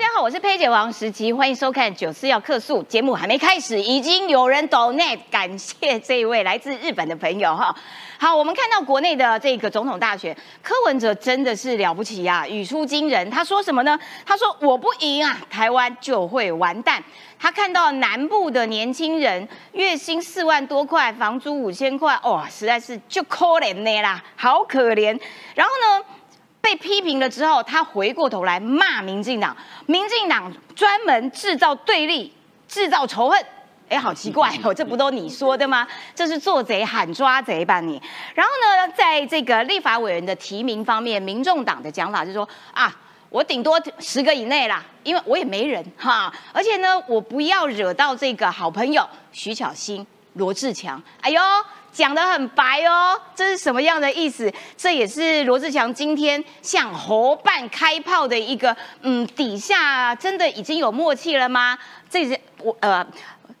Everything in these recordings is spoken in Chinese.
大家好，我是佩姐王石琪，欢迎收看《九四要客诉》节目。还没开始，已经有人 donate，感谢这一位来自日本的朋友哈。好，我们看到国内的这个总统大选，柯文哲真的是了不起呀，语出惊人。他说什么呢？他说我不赢啊，台湾就会完蛋。他看到南部的年轻人月薪四万多块，房租五千块，哇，实在是就可怜呢啦，好可怜。然后呢？被批评了之后，他回过头来骂民进党，民进党专门制造对立、制造仇恨，哎，好奇怪哦，这不都你说的吗？这是做贼喊抓贼吧你？然后呢，在这个立法委员的提名方面，民众党的讲法是说啊，我顶多十个以内啦，因为我也没人哈，而且呢，我不要惹到这个好朋友徐巧芯、罗志强，哎呦。讲得很白哦，这是什么样的意思？这也是罗志祥今天向侯办开炮的一个，嗯，底下真的已经有默契了吗？这是我呃，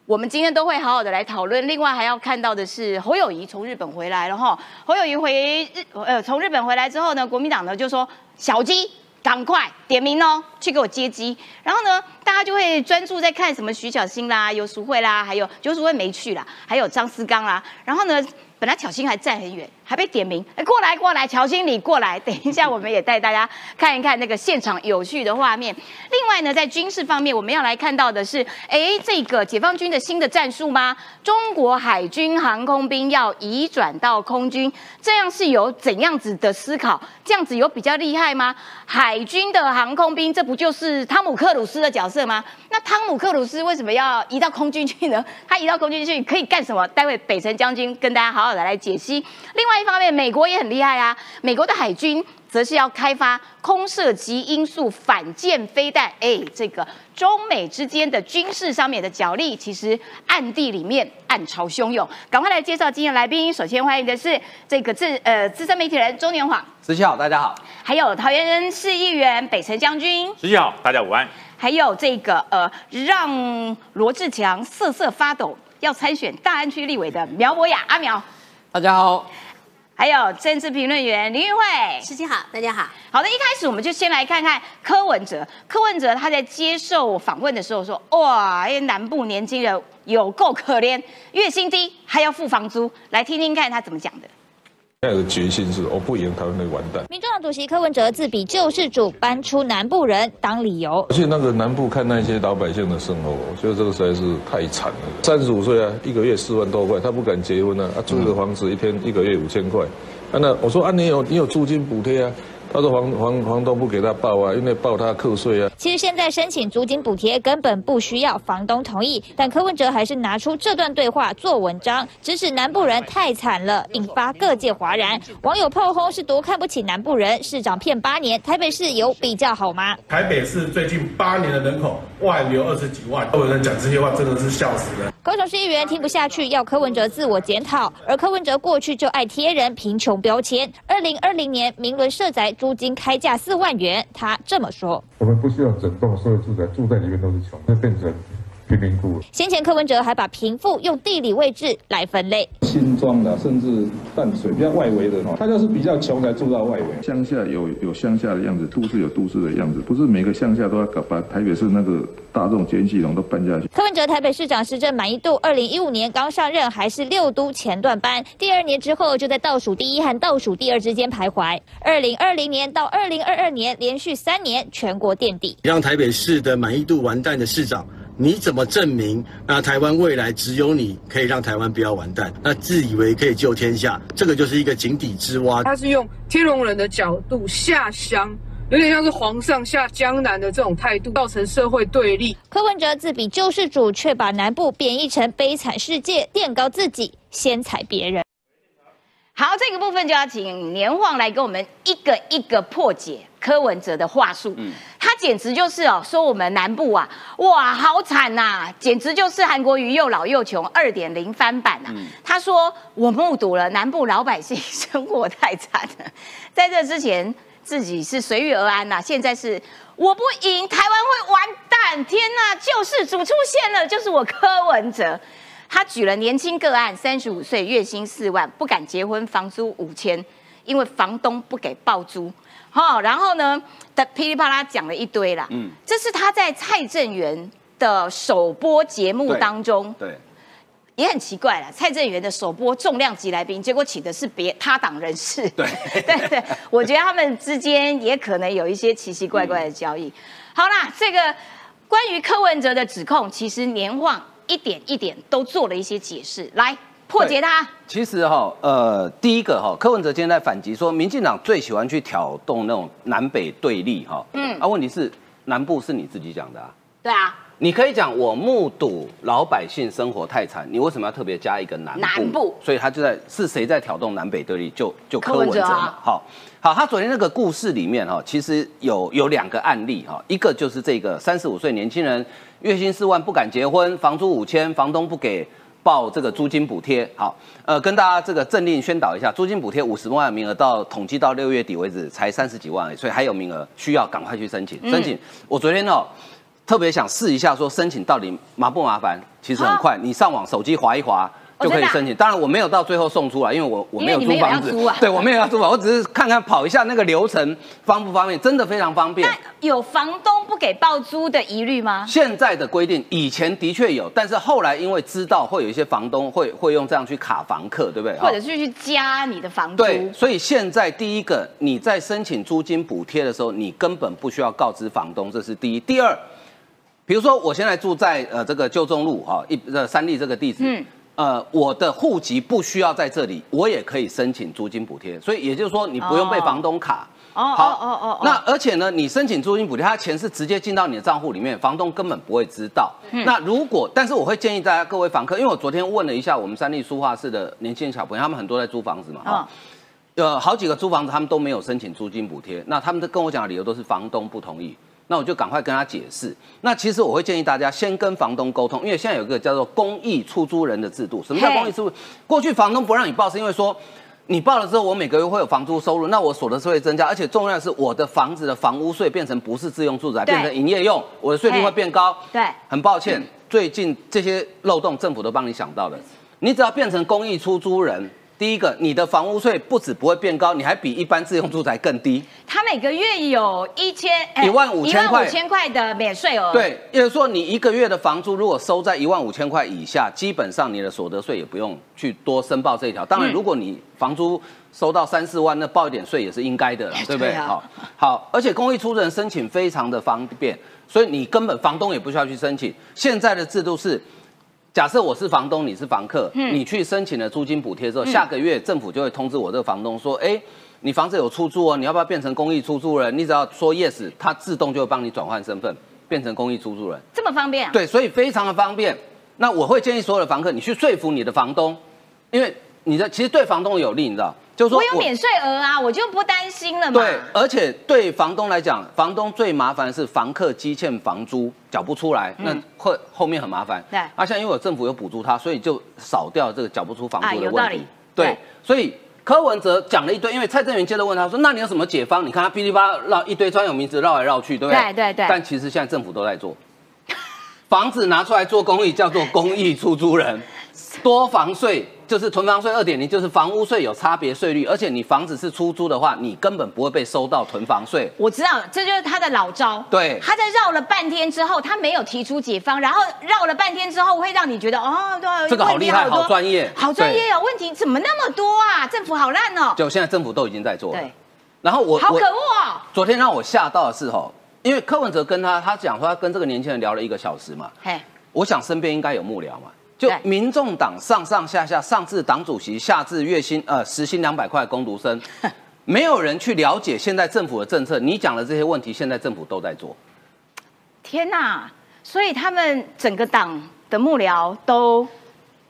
我们今天都会好好的来讨论。另外还要看到的是侯友谊从日本回来了哈，侯友谊回日呃从日本回来之后呢，国民党呢就说小鸡。赶快点名哦，去给我接机。然后呢，大家就会专注在看什么徐小新啦、游淑慧啦，还有游淑慧没去啦，还有张思刚啦。然后呢？本来巧心还站很远，还被点名，哎，过来过来，乔经理过来。等一下，我们也带大家看一看那个现场有趣的画面。另外呢，在军事方面，我们要来看到的是，哎，这个解放军的新的战术吗？中国海军航空兵要移转到空军，这样是有怎样子的思考？这样子有比较厉害吗？海军的航空兵，这不就是汤姆克鲁斯的角色吗？那汤姆克鲁斯为什么要移到空军去呢？他移到空军去可以干什么？待会北辰将军跟大家好好。的来解析。另外一方面，美国也很厉害啊。美国的海军则是要开发空射级音速反舰飞弹。哎，这个中美之间的军事上面的角力，其实暗地里面暗潮汹涌。赶快来介绍今天来宾。首先欢迎的是这个资呃资深媒体人周年华。子琪好，大家好。还有桃园市议员北辰将军。子琪好，大家午安。还有这个呃让罗志强瑟瑟发抖要参选大安区立委的苗博雅阿苗。大家好，还有政治评论员林玉慧，师姐好，大家好。好的，一开始我们就先来看看柯文哲。柯文哲他在接受访问的时候说：“哇，因为南部年轻人有够可怜，月薪低还要付房租。”来听听看他怎么讲的。现在的决心是，我不赢台湾会完蛋。民众党主席柯文哲自比救世主，搬出南部人当理由。而且那个南部看那些老百姓的生活，我觉得这个实在是太惨了。三十五岁啊，一个月四万多块，他不敢结婚啊，啊，租个房子一天一个月五千块，啊，那我说啊，你有你有租金补贴啊？他说房房房东不给他报啊，因为报他课税啊。其实现在申请租金补贴根本不需要房东同意，但柯文哲还是拿出这段对话做文章，指使南部人太惨了，引发各界哗然。网友炮轰是多看不起南部人，市长骗八年，台北市有比较好吗？台北市最近八年的人口外流二十几万，有人讲这些话真的是笑死人。高雄市议员听不下去，要柯文哲自我检讨，而柯文哲过去就爱贴人贫穷标签。二零二零年明伦社宅。租金开价四万元，他这么说：“我们不需要整栋所有住宅，住在里面都是穷，那变成。”贫民窟。先前柯文哲还把贫富用地理位置来分类，新庄的甚至淡水比较外围的哈，他就是比较穷才住到外围。乡下有有乡下的样子，都市有都市的样子，不是每个乡下都要搞把台北市那个大众捷运系统都搬下去。柯文哲台北市长施政满意度，二零一五年刚上任还是六都前段班，第二年之后就在倒数第一和倒数第二之间徘徊。二零二零年到二零二二年连续三年全国垫底，让台北市的满意度完蛋的市长。你怎么证明那台湾未来只有你可以让台湾不要完蛋？那自以为可以救天下，这个就是一个井底之蛙。他是用天龙人的角度下乡，有点像是皇上下江南的这种态度，造成社会对立。柯文哲自比救世主，却把南部贬义成悲惨世界，垫高自己，先踩别人。好，这个部分就要请年晃来给我们一个一个破解柯文哲的话术。嗯，他简直就是哦，说我们南部啊，哇，好惨呐，简直就是韩国瑜又老又穷二点零翻版呐。他说我目睹了南部老百姓生活太惨了，在这之前自己是随遇而安呐，现在是我不赢，台湾会完蛋，天呐，救世主出现了，就是我柯文哲。他举了年轻个案，三十五岁，月薪四万，不敢结婚，房租五千，因为房东不给报租。哈，然后呢，的噼里啪啦讲了一堆啦。嗯嗯，这是他在蔡正元的首播节目当中，对，也很奇怪了。蔡正元的首播重量级来宾，结果请的是别他党人士。对 对对，我觉得他们之间也可能有一些奇奇怪怪的交易。好啦，这个关于柯文哲的指控，其实年晃一点一点都做了一些解释，来破解它。其实哈，呃，第一个哈，柯文哲今天在反击说，民进党最喜欢去挑动那种南北对立哈。嗯。啊，问题是南部是你自己讲的啊。对啊，你可以讲我目睹老百姓生活太惨，你为什么要特别加一个南部？南部所以他就在是谁在挑动南北对立？就就柯文哲嘛。好，好，他昨天那个故事里面哈，其实有有两个案例哈，一个就是这个三十五岁年轻人月薪四万不敢结婚，房租五千，房东不给。报这个租金补贴，好，呃，跟大家这个政令宣导一下，租金补贴五十万的名额到统计到六月底为止才三十几万而已，所以还有名额，需要赶快去申请。申请，我昨天哦特别想试一下，说申请到底麻不麻烦？其实很快，你上网手机划一划。就可以申请，当然我没有到最后送出来，因为我我没有租房子，对我没有要租房，我只是看看跑一下那个流程方不方便，真的非常方便。那有房东不给报租的疑虑吗？现在的规定以前的确有，但是后来因为知道会有一些房东会会用这样去卡房客，对不对？或者是去加你的房租？对，所以现在第一个你在申请租金补贴的时候，你根本不需要告知房东，这是第一。第二，比如说我现在住在呃这个旧中路哈一呃三立这个地址，嗯。呃，我的户籍不需要在这里，我也可以申请租金补贴，所以也就是说，你不用被房东卡。哦，好，哦哦哦。那而且呢，你申请租金补贴，它钱是直接进到你的账户里面，房东根本不会知道。嗯、那如果，但是我会建议大家各位房客，因为我昨天问了一下我们三立书画室的年轻人小朋友，他们很多在租房子嘛，哈、哦，呃，好几个租房子他们都没有申请租金补贴，那他们跟我讲的理由都是房东不同意。那我就赶快跟他解释。那其实我会建议大家先跟房东沟通，因为现在有一个叫做公益出租人的制度。什么叫公益出租？过去房东不让你报，是因为说你报了之后，我每个月会有房租收入，那我所得税会增加，而且重要的是我的房子的房屋税变成不是自用住宅，变成营业用，我的税率会变高。对，很抱歉，最近这些漏洞政府都帮你想到了，你只要变成公益出租人。第一个，你的房屋税不止不会变高，你还比一般自用住宅更低。他每个月有一千一万五千块，一万五千块的免税额。对，也就是说，你一个月的房租如果收在一万五千块以下，基本上你的所得税也不用去多申报这一条。当然，如果你房租收到三四万，那报一点税也是应该的啦，对不对？好，好，而且公益出租人申请非常的方便，所以你根本房东也不需要去申请。现在的制度是。假设我是房东，你是房客，嗯、你去申请了租金补贴之后，嗯、下个月政府就会通知我这个房东说，哎，你房子有出租哦，你要不要变成公益出租人？你只要说 yes，他自动就会帮你转换身份，变成公益出租人，这么方便、啊？对，所以非常的方便。那我会建议所有的房客，你去说服你的房东，因为你的其实对房东有利，你知道。就是说我有免税额啊，我就不担心了嘛。对，而且对房东来讲，房东最麻烦的是房客积欠房租缴不出来，那会后面很麻烦。对，啊，现在因为有政府有补助他，所以就少掉这个缴不出房租的啊问题。对，所以柯文哲讲了一堆，因为蔡正元接着问他说：“那你有什么解方？”你看他噼里啪啦绕一堆专有名词绕来绕去，对不对？对对对。但其实现在政府都在做，房子拿出来做公益，叫做公益出租人，多房税。就是囤房税二点零，就是房屋税有差别税率，而且你房子是出租的话，你根本不会被收到囤房税。我知道，这就是他的老招。对，他在绕了半天之后，他没有提出解方，然后绕了半天之后，会让你觉得哦，对，这个好厉害，好专业，好专业哦。问题怎么那么多啊？政府好烂哦。就现在政府都已经在做了。对。然后我好可恶哦。昨天让我吓到的是吼，因为柯文哲跟他他讲说他跟这个年轻人聊了一个小时嘛。嘿。我想身边应该有幕僚嘛。就民众党上上下下，上至党主席，下至月薪呃时薪两百块的工读生，没有人去了解现在政府的政策。你讲的这些问题，现在政府都在做。天哪！所以他们整个党的幕僚都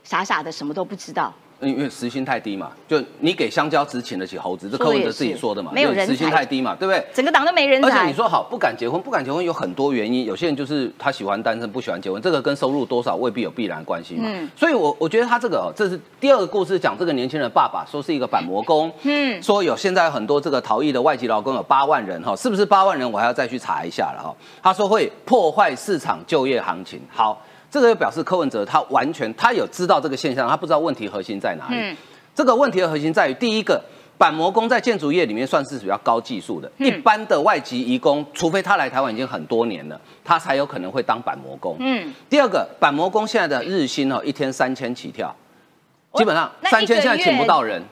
傻傻的，什么都不知道。因为时薪太低嘛，就你给香蕉只请得起猴子，这柯文哲自己说的嘛，没有人时薪太低嘛，对不对？整个党都没人才。而且你说好不敢结婚，不敢结婚有很多原因，有些人就是他喜欢单身，不喜欢结婚，这个跟收入多少未必有必然关系嘛。嗯，所以我我觉得他这个这是第二个故事，讲这个年轻人爸爸说是一个板模工，嗯，说有现在很多这个逃逸的外籍劳工有八万人哈，是不是八万人？我还要再去查一下了哈。他说会破坏市场就业行情，好，这个又表示柯文哲他完全他有知道这个现象，他不知道问题核心在哪里。嗯这个问题的核心在于，第一个，板模工在建筑业里面算是比较高技术的，嗯一般的外籍移工，除非他来台湾已经很多年了，他才有可能会当板模工。嗯，第二个，板模工现在的日薪哦，一天三千起跳，基本上三千个现在请不到人。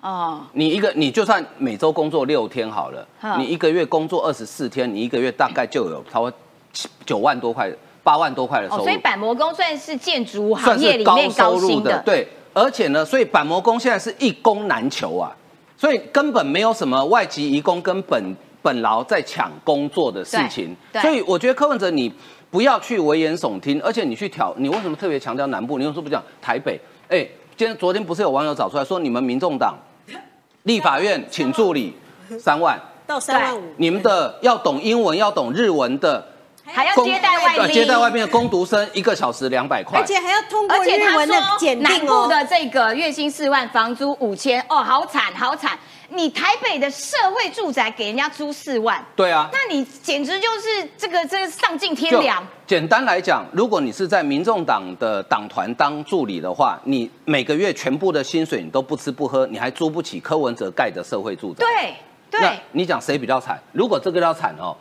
哦，你一个，你就算每周工作六天好了，嗯你一个月工作二十四天，你一个月大概就有差不多七九万多块、八万多块的收哦，入。所以板模工算是建筑行算业里面高收入薪的，对。而且呢，所以板模工现在是一工难求啊，所以根本没有什么外籍移工跟本本劳在抢工作的事情。所以我觉得柯文哲你不要去危言耸听，而且你去挑，你为什么特别强调南部？你为什么不讲台北？哎，今天昨天不是有网友找出来说，你们民众党立法院请助理三万，到三万五，你们的要懂英文、要懂日文的还要接待外接待外宾的工读生一个小时两百块而。且还要通过而且他日文的说检南部定哦。的这个月薪四万，房租五千，哦，好惨好惨！你台北的社会住宅给人家租四万，对啊，那你简直就是这个这个丧尽天良。简单来讲，如果你是在民众党的党团当助理的话，你每个月全部的薪水你都不吃不喝，你还租不起柯文哲盖的社会住宅。对那对，你讲谁比较惨？如果这个要惨哦，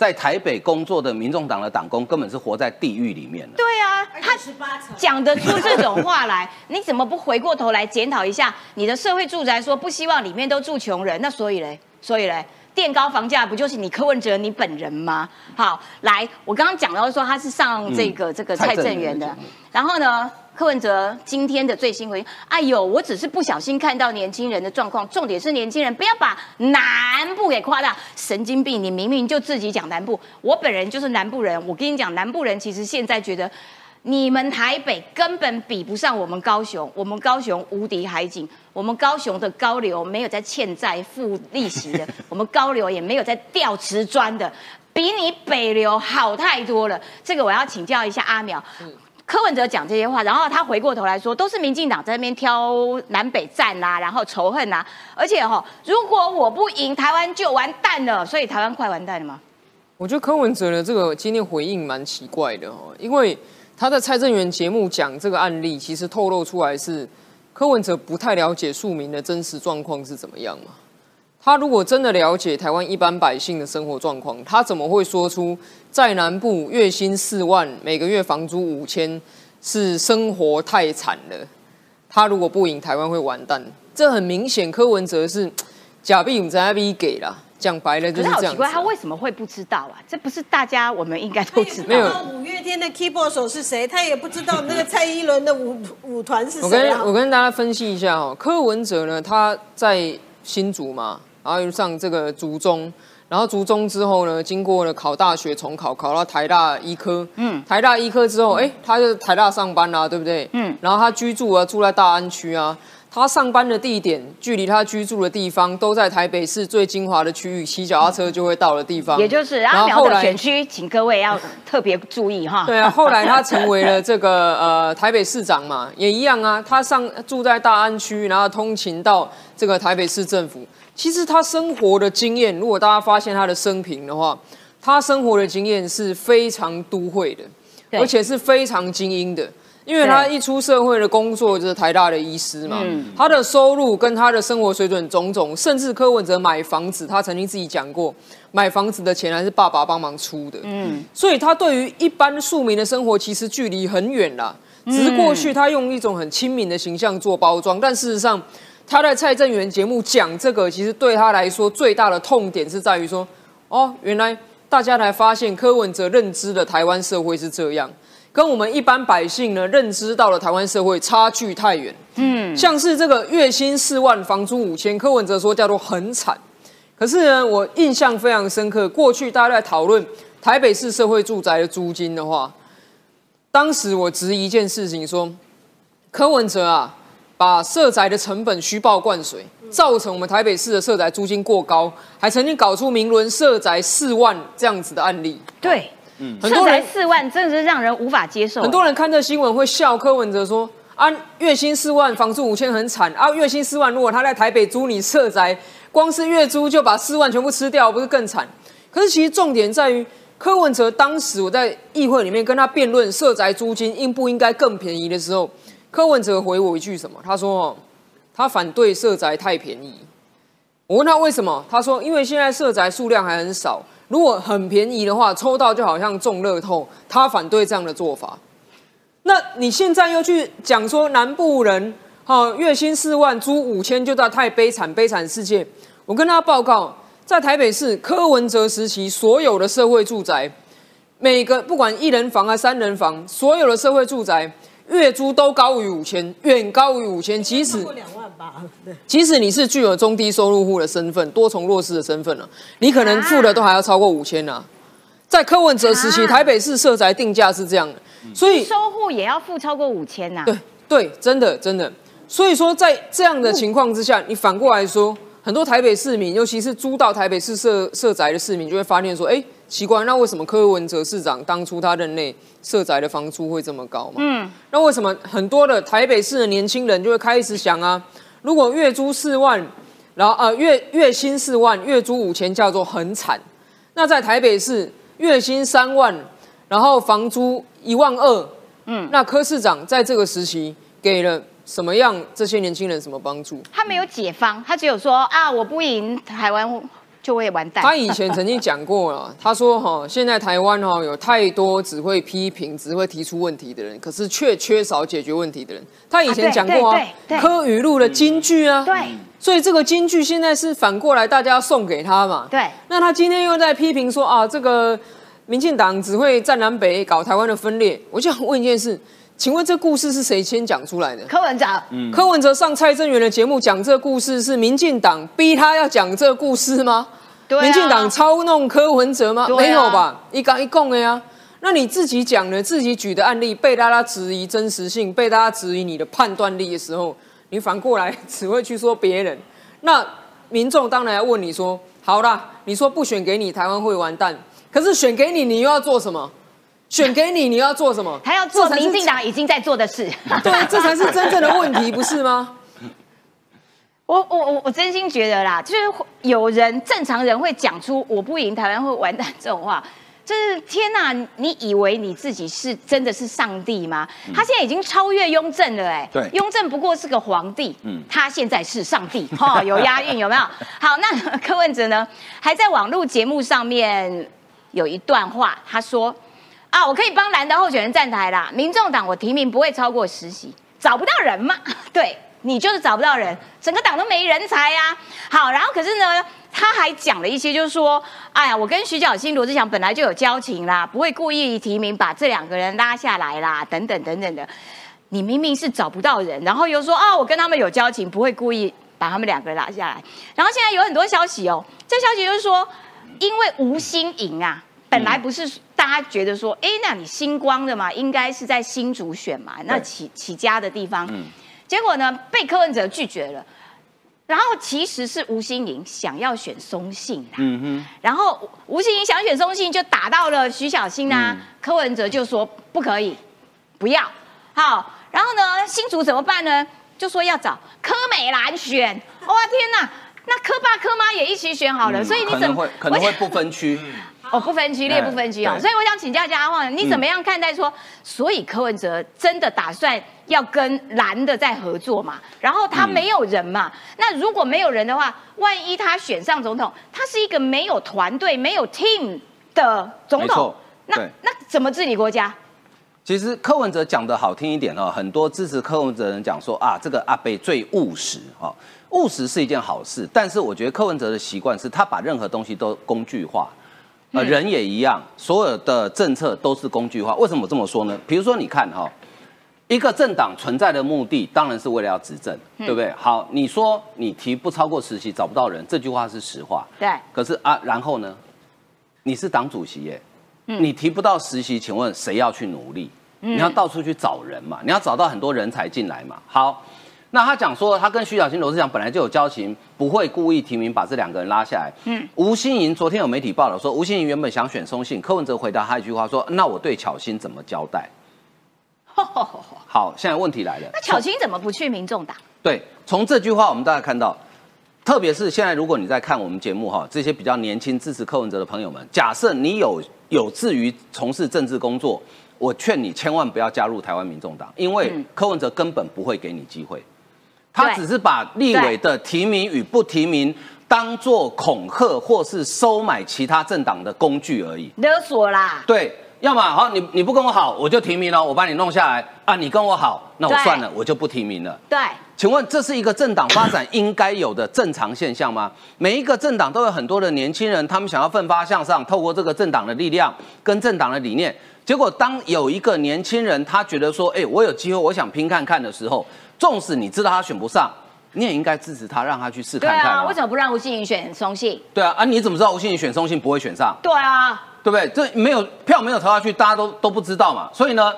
在台北工作的民众党的党工根本是活在地狱里面的。对啊，他十八层，讲得出这种话来，你怎么不回过头来检讨一下你的社会住宅？说不希望里面都住穷人，那所以嘞，所以嘞，垫高房价不就是你柯文哲你本人吗？好，来，我刚刚讲到说他是上这个、嗯这个蔡正元的然后呢，柯文哲今天的最新回应，哎呦，我只是不小心看到年轻人的状况，重点是年轻人不要把南部给夸大，神经病！你明明就自己讲南部，我本人就是南部人，我跟你讲，南部人其实现在觉得。你们台北根本比不上我们高雄，我们高雄无敌海景，我们高雄的高流没有在欠债付利息的，我们高流也没有在吊瓷砖的，比你北流好太多了。这个我要请教一下阿苗。柯文哲讲这些话，然后他回过头来说，都是民进党在那边挑南北战啦、然后仇恨呐、而且哈、如果我不赢，台湾就完蛋了，所以台湾快完蛋了吗？我觉得柯文哲的这个今天回应蛮奇怪的哦，因为他在蔡正元节目讲这个案例，其实透露出来是柯文哲不太了解庶民的真实状况是怎么样嘛。他如果真的了解台湾一般百姓的生活状况，他怎么会说出在南部月薪四万，每个月房租五千是生活太惨了？他如果不赢，台湾会完蛋。这很明显，柯文哲是假币不在 B 给了，讲白了就是是这样子啊。好奇怪，他为什么会不知道啊？这不是大家我们应该都知 道没有五月天的 keyboard 手是谁，他也不知道那个蔡依伦的舞舞团是谁我跟我。跟大家分析一下哦，柯文哲呢，他在新竹嘛，然后又上这个竹中，然后竹中之后呢，经过了考大学重考，考到台大医科，嗯，台大医科之后，哎、他就台大上班啦、对不对？嗯嗯，然后他居住啊，住在大安区啊。他上班的地点距离他居住的地方都在台北市最精华的区域，骑脚踏车就会到的地方。也就是阿苗的选区，请各位要特别注意哈。对啊，后来他成为了这个呃台北市长嘛，也一样啊。他上住在大安区，然后通勤到这个台北市政府。其实他生活的经验，如果大家发现他的生平的话，他生活的经验是非常都会的，而且是非常精英的。因为他一出社会的工作就是台大的医师嘛，嗯他的收入跟他的生活水准种种，甚至柯文哲买房子，他曾经自己讲过，买房子的钱还是爸爸帮忙出的。嗯，所以他对于一般庶民的生活其实距离很远啦。只是过去他用一种很亲民的形象做包装，但事实上他在蔡正元节目讲这个，其实对他来说最大的痛点是在于说，哦，原来大家才发现柯文哲认知的台湾社会是这样，跟我们一般百姓呢认知到了台湾社会差距太远。嗯，像是这个月薪四万，房租五千，柯文哲说叫做很惨。可是呢，我印象非常深刻。过去大家在讨论台北市社会住宅的租金的话，当时我质疑一件事情说，柯文哲啊，把社宅的成本虚报灌水，造成我们台北市的社宅租金过高，还曾经搞出明伦社宅四万这样子的案例。对，社宅很多人四万真的是让人无法接受。很多人看这新闻会笑柯文哲说。啊，月薪四万，房租五千很惨啊！月薪四万，如果他在台北租你社宅，光是月租就把四万全部吃掉，不是更惨？可是其实重点在于柯文哲当时我在议会里面跟他辩论社宅租金应不应该更便宜的时候，柯文哲回我一句什么？他说：“，他反对社宅太便宜。”我问他为什么，他说因为现在社宅数量还很少，如果很便宜的话，抽到就好像中乐透，他反对这样的做法。那你现在又去讲说南部人，哈、月薪四万，租五千，就到太悲惨，悲惨世界。我跟他报告，在台北市柯文哲时期，所有的社会住宅，每个不管一人房啊、三人房，所有的社会住宅月租都高于五千，远高于五千，即使过两万吧，对，即使你是具有中低收入户的身份、多重弱势的身份了、你可能付的都还要超过五千呢。在柯文哲时期，啊台北市社宅定价是这样的，所以收户也要付超过五千呐。对对，真的真的。所以说，在这样的情况之下，你反过来说，很多台北市民，尤其是租到台北市社社宅的市民，就会发现说，哎，奇怪，那为什么柯文哲市长当初他任内社宅的房租会这么高嘛？嗯，那为什么很多的台北市的年轻人就会开始想啊，如果月租四万，然后呃月月薪四万，月租五千叫做很惨。那在台北市月薪三万，然后房租一万二，嗯，那柯市长在这个时期给了什么样这些年轻人什么帮助？他没有解方，他只有说啊，我不赢台湾就会完蛋。他以前曾经讲过了，他说哈，现在台湾哈有太多只会批评、只会提出问题的人，可是却缺少解决问题的人。他以前讲过啊柯语录的金句啊，对所以这个金句现在是反过来大家要送给他嘛。对，那他今天又在批评说啊，这个民进党只会占南北，搞台湾的分裂。我就想问一件事，请问这故事是谁先讲出来的？柯文哲，嗯柯文哲上蔡正元的节目讲这故事，是民进党逼他要讲这故事吗？对啊民进党操弄柯文哲吗？没有吧？一刚一共的呀。那你自己讲的、自己举的案例被大家质疑真实性，被大家质疑你的判断力的时候，你反过来只会去说别人。那民众当然要问你说：好啦，你说不选给你，台湾会完蛋。可是选给你，你又要做什么？选给你，你要做什么？他要做民进党已经在做的事。对，这才是真正的问题，不是吗？我我我我真心觉得啦，就是有人正常人会讲出“我不赢台湾会完蛋”这种话，就是天哪！你以为你自己是真的是上帝吗？他现在已经超越雍正了，哎，对雍正不过是个皇帝，嗯他现在是上帝，哈、有押韵有没有？好，那 柯文哲呢，还在网络节目上面有一段话，他说。啊，我可以帮蓝的候选人站台啦。民众党我提名不会超过十席，找不到人嘛？对你就是找不到人，整个党都没人才呀、好，然后可是呢，他还讲了一些，就是说，哎呀，我跟徐小新、罗志祥本来就有交情啦，不会故意提名把这两个人拉下来啦，等等等等的。你明明是找不到人，然后又说啊，我跟他们有交情，不会故意把他们两个拉下来。然后现在有很多消息哦，这消息就是说，因为吴新颖啊，本来不是大家觉得说，哎，那你星光的嘛，应该是在新竹选嘛，那起起家的地方，嗯结果呢被柯文哲拒绝了。然后其实是吴新颖想要选松信啦，嗯哼，然后吴欣颖想选松信，就打到了徐小新啊，嗯柯文哲就说不可以，不要。好，然后呢，新竹怎么办呢？就说要找柯美兰选。哇天哪，那柯爸柯妈也一起选好了，所以你怎么能会可能会不分区，哦，不分区列不分区哦，所以我想请教一下阿旺，你怎么样看待说，所以柯文哲真的打算要跟蓝的在合作嘛？然后他没有人嘛？那如果没有人的话，万一他选上总统，他是一个没有团队、没有 team 的总统，那那怎么治理国家？其实柯文哲讲的好听一点哦，很多支持柯文哲的人讲说啊，这个阿贝最务实哦，务实是一件好事，但是我觉得柯文哲的习惯是他把任何东西都工具化，呃，人也一样，所有的政策都是工具化。为什么我这么说呢？比如说你看哈、一个政党存在的目的当然是为了要执政，对不对？好，你说你提不超过实习找不到人，这句话是实话。对，可是啊，然后呢？你是党主席耶，你提不到实习，请问谁要去努力？你要到处去找人嘛，你要找到很多人才进来嘛。好，那他讲说他跟徐小新、罗志祥本来就有交情，不会故意提名把这两个人拉下来。嗯，吴欣盈昨天有媒体报道说，吴欣盈原本想选松信，柯文哲回答他一句话说：“那我对巧心怎么交代？”好，现在问题来了，那巧青怎么不去民众党？对，从这句话我们大家看到，特别是现在如果你在看我们节目哈，这些比较年轻支持柯文哲的朋友们，假设你有有志于从事政治工作，我劝你千万不要加入台湾民众党，因为嗯柯文哲根本不会给你机会，他只是把立委的提名与不提名当做恐吓或是收买其他政党的工具而已。勒索啦，对，要么好，你你不跟我好，我就提名了，我把你弄下来啊。你跟我好，那我算了，我就不提名了。对，请问这是一个政党发展应该有的正常现象吗？每一个政党都有很多的年轻人，他们想要奋发向上，透过这个政党的力量跟政党的理念。结果当有一个年轻人他觉得说，哎、我有机会，我想拼看看的时候，纵使你知道他选不上，你也应该支持他，让他去试对看看、啊，为什么不让吴欣颖选松信？对啊，啊，你怎么知道吴欣颖选松信不会选上？对啊，对不对？这没有票没有投下去，大家都都不知道嘛。所以呢，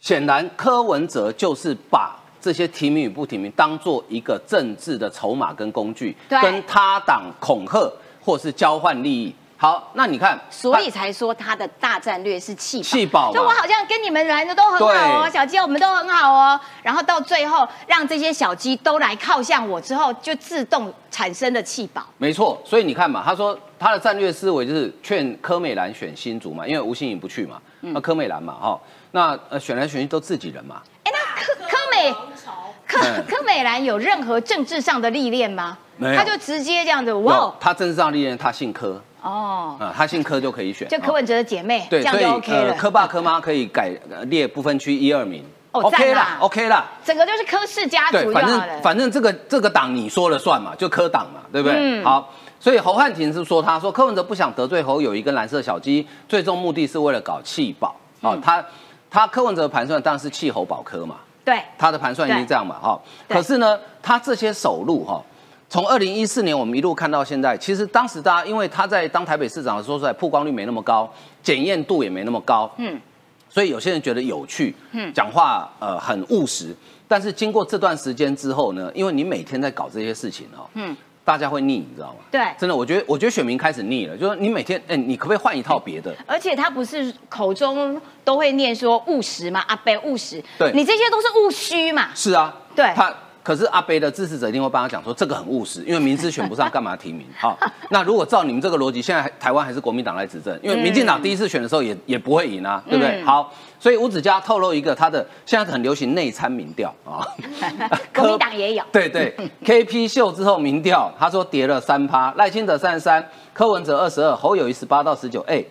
显然柯文哲就是把这些提名与不提名当做一个政治的筹码跟工具，跟他党恐吓或是交换利益。好，那你看，所以才说他的大战略是气气保嘛。就我好像跟你们玩的都很好哦，小鸡我们都很好哦，然后到最后让这些小鸡都来靠向我之后，就自动产生了气保。没错，所以你看嘛，他说他的战略思维就是劝柯美兰选新竹嘛，因为吴欣颖不去嘛，嗯。那柯美兰嘛，哈，那呃选来选去都自己人嘛，哎，那柯柯美柯嗯。柯美兰有任何政治上的历练吗？没有。他就直接这样子，哇，他政治上历练，他姓柯哦，啊，他姓柯就可以选，哦就柯文哲的姐妹，这对，这样就 OK 了。呃，柯爸柯妈可以改呃列不分区一二名哦，OK 啦，OK 啦。整个就是柯氏家族对，反正。反正这个这个党你说了算嘛，就柯党嘛，对不对？嗯好，所以侯汉廷是说，他说柯文哲不想得罪侯友谊跟蓝色小鸡，最终目的是为了搞气保。哦，嗯他他柯文哲的盘算当然是气侯保柯嘛，对，他的盘算已经这样嘛，哈。对可是呢，他这些首路哈，从二零一四年我们一路看到现在，其实当时大家因为他在当台北市长的时候，说实在曝光率没那么高，检验度也没那么高，嗯，所以有些人觉得有趣，嗯嗯，讲话呃很务实。但是经过这段时间之后呢，因为你每天在搞这些事情哦，嗯嗯，大家会腻，你知道吗？对真的，我觉得我觉得选民开始腻了，就是你每天，哎，你可不可以换一套别的？而且他不是口中都会念说务实嘛，阿贝务实，对你这些都是务虚嘛。是啊，对他。可是阿贝的支持者一定会帮他讲说，这个很务实，因为明知选不上，干嘛提名？好，那如果照你们这个逻辑，现在台湾还是国民党来执政，因为民进党第一次选的时候也也不会赢啊，对不对？嗯好，所以吴子嘉透露一个他的现在很流行内参民调啊，国民党也有，对对，KP 秀之后民调，他说跌了三趴，赖清德三十三，柯文哲二十二，侯友谊十八到十九，哎，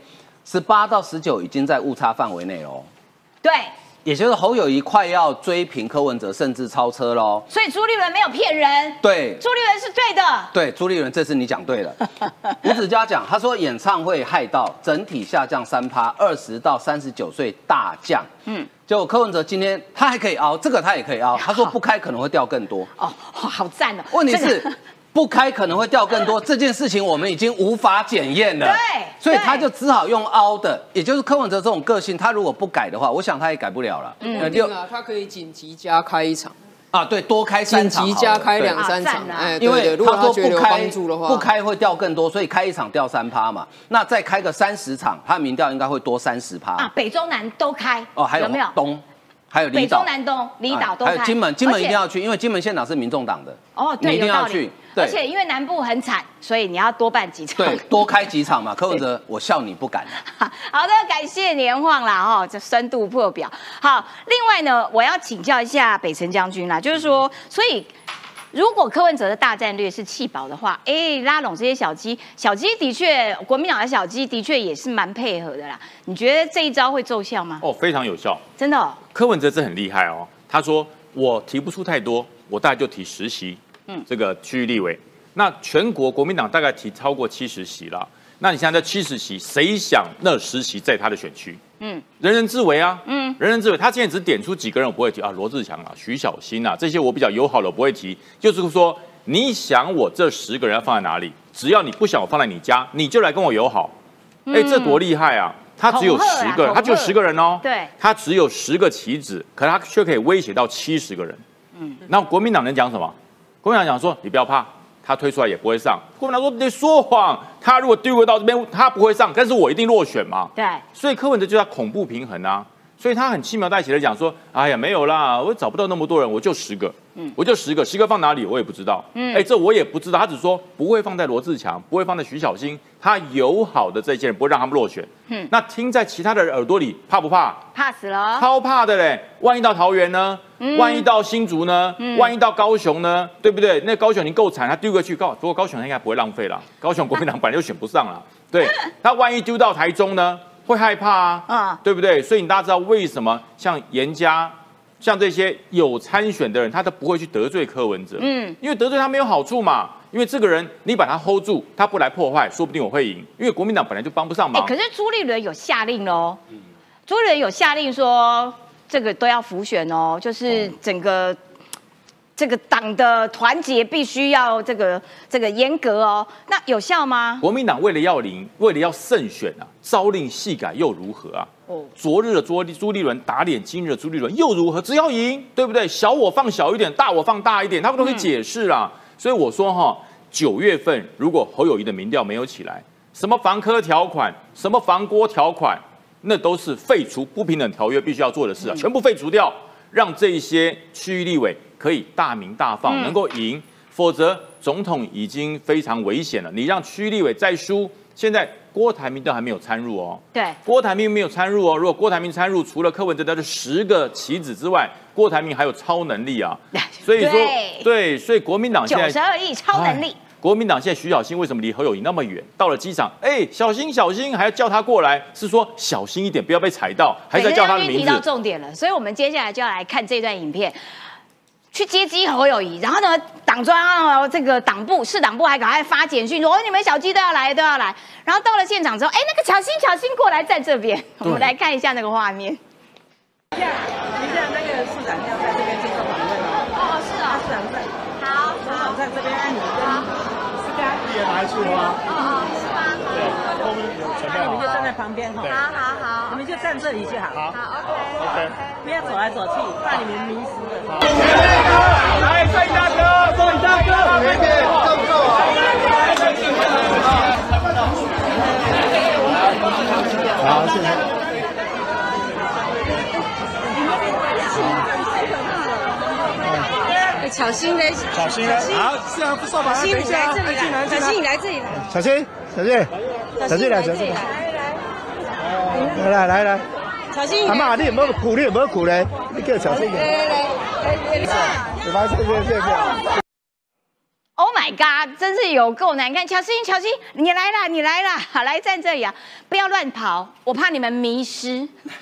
十八到十九已经在误差范围内哦。对，也就是侯友谊快要追平柯文哲，甚至超车喽。所以朱立伦没有骗人，对朱立伦是对的。对，朱立伦这次你讲对了。吴子嘉讲，他说演唱会害到整体下降三趴，二十到三十九岁大降。嗯嗯，结果柯文哲今天他还可以凹，这个他也可以凹。他说不开可能会掉更多。哦，好赞哦。问题这个是不开可能会掉更多，这件事情我们已经无法检验了。对所以他就只好用凹的，也就是柯文哲这种个性，他如果不改的话，我想他也改不了了。嗯呃不一定啊，他可以紧急加开一场，啊，对，多开三场紧，急加开对两三场哎，因为如果他说他觉得不开不开会掉更多，所以开一场掉三趴嘛。那再开个三十场，他的民调应该会多三十趴。啊，北中南都开哦，还有有没有？东，还有离中。南东、离岛都开，还有金门，金门一定要去，因为金门县长是民众党的。哦，一定要去。而且因为南部很惨，所以你要多办几场。对，多开几场嘛。柯文哲，我笑你不敢。好的，感谢年晃啦，哈，这深度破表。好，另外呢，我要请教一下北辰将军啦，就是说，所以如果柯文哲的大战略是弃保的话，哎，拉拢这些小鸡，小鸡的确，国民党的小鸡的确也是蛮配合的啦。你觉得这一招会奏效吗？哦，非常有效。真的、哦，柯文哲这很厉害哦，他说我提不出太多，我大概就提十席，嗯嗯，这个区域立委。那全国国民党大概提超过七十席了，那你现在这七十席，谁想那十席在他的选区？嗯人人自危啊，嗯嗯，人人自危。他现在只点出几个人我不会提啊，罗志祥啊、徐小新啊这些我比较友好的我不会提，就是说你想我这十个人要放在哪里，只要你不想我放在你家，你就来跟我友好。哎、这多厉害啊！他只有十个人，他只有十个人哦，对他只有十个棋子，可他却可以威胁到七十个人。嗯，那国民党能讲什么？国民党讲说你不要怕，他推出来也不会上。国民党说你说谎，他如果丢回到这边，他不会上，但是我一定落选嘛。对，所以柯文哲就要恐怖平衡啊，所以他很轻描淡写的讲说，哎呀没有啦，我找不到那么多人，我就十个，嗯，我就十个，十个放哪里我也不知道，嗯，哎，这我也不知道，他只说不会放在罗志强，不会放在徐小新，他友好的这些人不会让他们落选，嗯，那听在其他的耳朵里怕不怕？怕死了，超怕的嘞！万一到桃园呢？万一到新竹呢？万一到高雄呢？对不对？那高雄已经够惨，他丢过去高，不过高雄他应该不会浪费了。高雄国民党本来就选不上了，对 他万一丢到台中呢？会害怕啊，啊，对不对？所以你大家知道为什么像严家，像这些有参选的人，他都不会去得罪柯文哲，嗯，因为得罪他没有好处嘛。因为这个人你把他 hold 住，他不来破坏，说不定我会赢。因为国民党本来就帮不上忙。可是朱立伦有下令喽。朱立伦有下令说，这个都要浮选哦，就是整个这个党的团结必须要这个这个严格哦。那有效吗？国民党为了要赢，为了要胜选啊，朝令夕改又如何啊？哦，昨日的朱朱立伦打脸今日的朱立伦又如何？只要赢，对不对？小我放小一点，大我放大一点，他们都可以解释啦。所以我说哈，九月份如果侯友谊的民调没有起来，什么防科条款，什么防郭条款。那都是废除不平等条约必须要做的事啊，全部废除掉，让这些区域立委可以大名大放，能够赢。否则，总统已经非常危险了。你让区立委再输，现在郭台铭都还没有参入哦。对，郭台铭没有参入哦。如果郭台铭参入，除了柯文哲的这十个棋子之外，郭台铭还有超能力啊。所以说，对，所以国民党现在九十二亿超能力。国民党现在徐小新为什么离侯友谊那么远？到了机场，哎，小心小心，还要叫他过来，是说小心一点，不要被踩到，还是叫他的名字？提到重点了，所以我们接下来就要来看这段影片，去接机何友谊，然后呢，党中央这个党部市党部还赶快发简讯说，哦，你们小鸡都要来，都要来。然后到了现场之后，哎，那个小心小心过来在这边，我们来看一下那个画面。一下，一下那个市长要在这边接受访问哦。哦，是啊，市长在。好，市长在这边，按你跟。也拿出啊！哦哦，是吗？对，后面有准备好。你们就站在旁边哈。好好好，你们就站这里就好。好。好，OK。OK。不要走来走去，怕你们迷失了。来，帅大哥，帅大哥，够不够啊？好，谢谢。小心嘞！小心嘞！好，是啊，不受吧？小心你来这里来，小心你来这里来。小心，小心，小心来，小心来。来来来来，小心！阿妈，你有没有苦？你有没有苦嘞？你叫小心一点。来来来，来来，这边这边。Oh my god，真是有够难看！乔欣，乔欣，你来了，你来了，好，来站这里啊！不要乱跑，我怕你们迷失。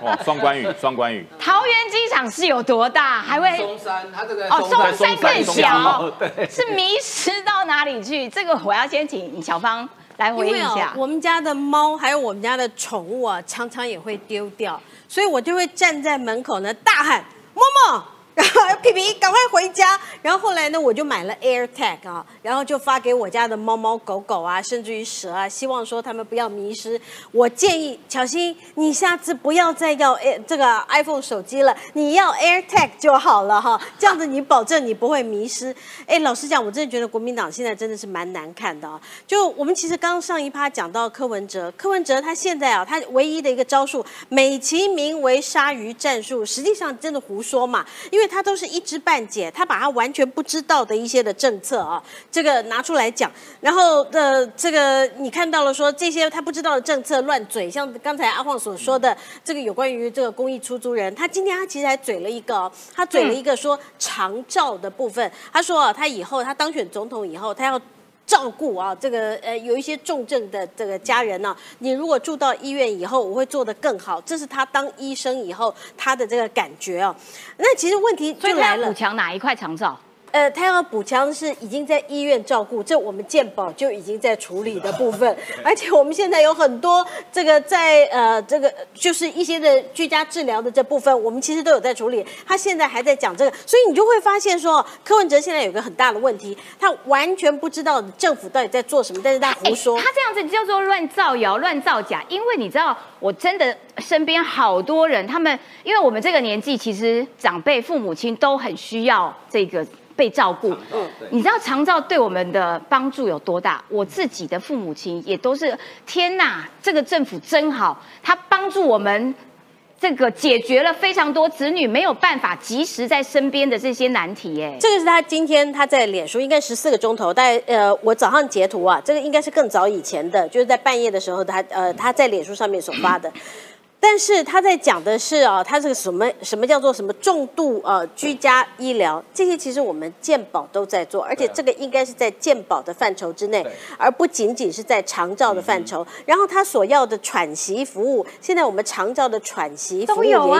哦，双关语，双关语。桃园机场是有多大？还会松山，它这个哦，松山更小，对，是迷失到哪里去？这个我要先请小芳来回应一下。我们家的猫还有我们家的宠物啊，常常也会丢掉，所以我就会站在门口呢，大喊：“默默。”然后皮皮赶快回家，然后后来呢，我就买了 AirTag 啊，然后就发给我家的猫猫狗狗啊，甚至于蛇啊，希望说它们不要迷失。我建议小新，你下次不要再要 A 这个 iPhone 手机了，你要 AirTag 就好了哈，这样子你保证你不会迷失。哎，老实讲，我真的觉得国民党现在真的是蛮难看的啊。就我们其实刚上一趴讲到柯文哲，柯文哲他现在啊，他唯一的一个招数美其名为鲨鱼战术，实际上真的胡说嘛，因为。他都是一知半解，他把他完全不知道的一些的政策啊，这个拿出来讲，然后的这个你看到了说这些他不知道的政策乱嘴，像刚才阿晃所说的这个有关于这个公益出租人，他今天他其实还嘴了一个，他嘴了一个说长照的部分，他说啊他以后他当选总统以后，他要。照顾啊，这个呃有一些重症的这个家人呢，你如果住到医院以后，我会做得更好。这是他当医生以后他的这个感觉哦。那其实问题就来了，补强哪一块长照？呃，他要补强是已经在医院照顾，这我们健保就已经在处理的部分，而且我们现在有很多这个在呃这个就是一些的居家治疗的这部分，我们其实都有在处理。他现在还在讲这个，所以你就会发现说，柯文哲现在有个很大的问题，他完全不知道政府到底在做什么，但是他胡说。他这样子叫做乱造谣、乱造假，因为你知道，我真的身边好多人，他们因为我们这个年纪，其实长辈、父母亲都很需要这个。被照顾，嗯，你知道长照对我们的帮助有多大？我自己的父母亲也都是，天哪，这个政府真好，他帮助我们这个解决了非常多子女没有办法及时在身边的这些难题，哎，这个是他今天他在脸书，应该十四个钟头，大概呃，我早上截图啊，这个应该是更早以前的，就是在半夜的时候，他呃他在脸书上面所发的。但是他在讲的是啊，他这个什么什么叫做什么重度呃居家医疗，这些其实我们健保都在做，而且这个应该是在健保的范畴之内，而不仅仅是在长照的范畴。然后他所要的喘息服务，现在我们长照的喘息服务也有，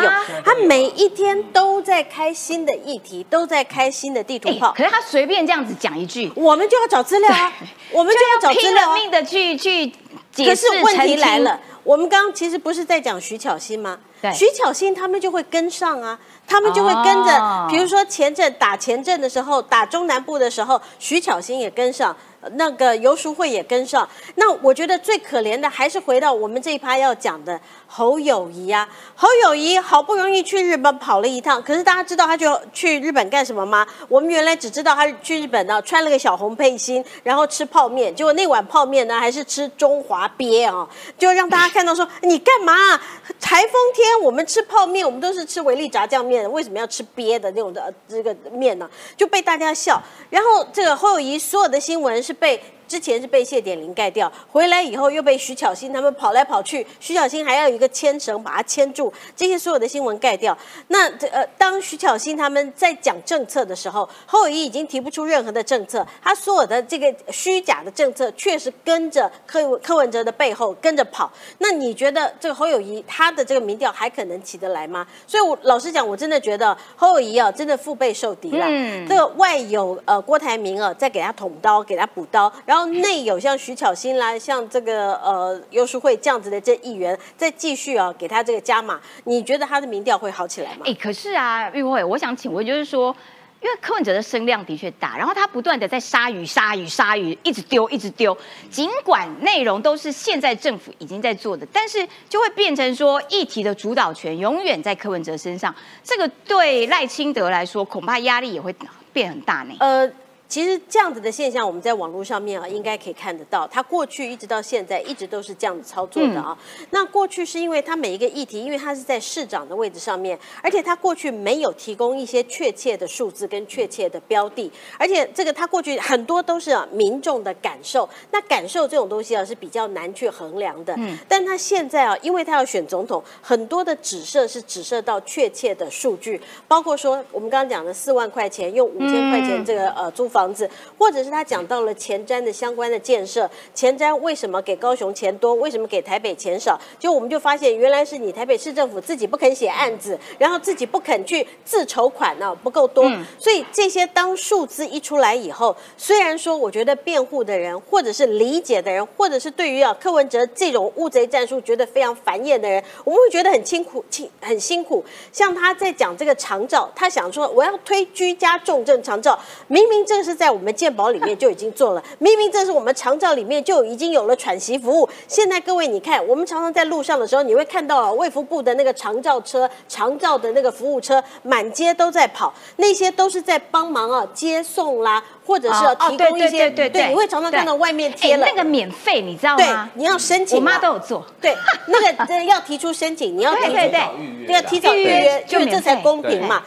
他每一天都在开新的议题，都在开新的地图炮。可是他随便这样子讲一句，我们就要找资料啊，我们就要找资料，拼了命的去去。可是问题来了。我们刚刚其实不是在讲徐巧芯吗？徐巧芯他们就会跟上啊，他们就会跟着，比如说前阵打前阵的时候，打中南部的时候，徐巧芯也跟上。那个游淑慧也跟上，那我觉得最可怜的还是回到我们这一趴要讲的侯友谊啊。侯友谊好不容易去日本跑了一趟，可是大家知道他就去日本干什么吗？我们原来只知道他去日本呢，穿了个小红背心，然后吃泡面，结果那碗泡面呢还是吃中华鳖啊，就让大家看到说你干嘛？台风天我们吃泡面，我们都是吃维力炸酱面，为什么要吃鳖的那种的这个面呢？就被大家笑。然后这个侯友谊所有的新闻是。被之前是被谢点玲盖掉，回来以后又被徐巧芯他们跑来跑去，徐巧芯还要一个牵绳把它牵住，这些所有的新闻盖掉。那呃，当徐巧芯他们在讲政策的时候，侯友谊已经提不出任何的政策，他所有的这个虚假的政策确实跟着柯柯文哲的背后跟着跑。那你觉得这个侯友谊他的这个民调还可能起得来吗？所以，我老实讲，我真的觉得侯友谊啊，真的腹背受敌了。嗯，这个外有呃郭台铭啊，在给他捅刀，给他补刀，然后。内有像徐巧芯啦，像这个呃优淑会这样子的这议员，再继续啊给他这个加码，你觉得他的民调会好起来吗？哎，可是啊，玉慧，我想请问，就是说，因为柯文哲的声量的确大，然后他不断的在鲨鱼、鲨鱼、鲨鱼，一直丢、一直丢，尽管内容都是现在政府已经在做的，但是就会变成说议题的主导权永远在柯文哲身上，这个对赖清德来说，恐怕压力也会变很大呢。呃。其实这样子的现象，我们在网络上面啊，应该可以看得到。他过去一直到现在，一直都是这样子操作的啊。那过去是因为他每一个议题，因为他是在市长的位置上面，而且他过去没有提供一些确切的数字跟确切的标的，而且这个他过去很多都是啊民众的感受。那感受这种东西啊，是比较难去衡量的。嗯。但他现在啊，因为他要选总统，很多的指涉是指涉到确切的数据，包括说我们刚刚讲的四万块钱用五千块钱这个呃租房。房子，或者是他讲到了前瞻的相关的建设，前瞻为什么给高雄钱多，为什么给台北钱少？就我们就发现，原来是你台北市政府自己不肯写案子，然后自己不肯去自筹款呢，不够多。所以这些当数字一出来以后，虽然说我觉得辩护的人，或者是理解的人，或者是对于啊柯文哲这种乌贼战术觉得非常烦厌的人，我们会觉得很辛苦，辛很辛苦。像他在讲这个长照，他想说我要推居家重症长照，明明这个是。在我们健保里面就已经做了，明明这是我们长照里面就已经有了喘息服务。现在各位你看，我们常常在路上的时候，你会看到卫福部的那个长照车、长照的那个服务车满街都在跑，那些都是在帮忙啊接送啦，或者是提供一些对对，你会常常看到外面贴了那个免费，你知道吗？对你要申请，我妈都有做。对，那个要提出申请，你要 对对对，要提早预约，因为这才公平嘛。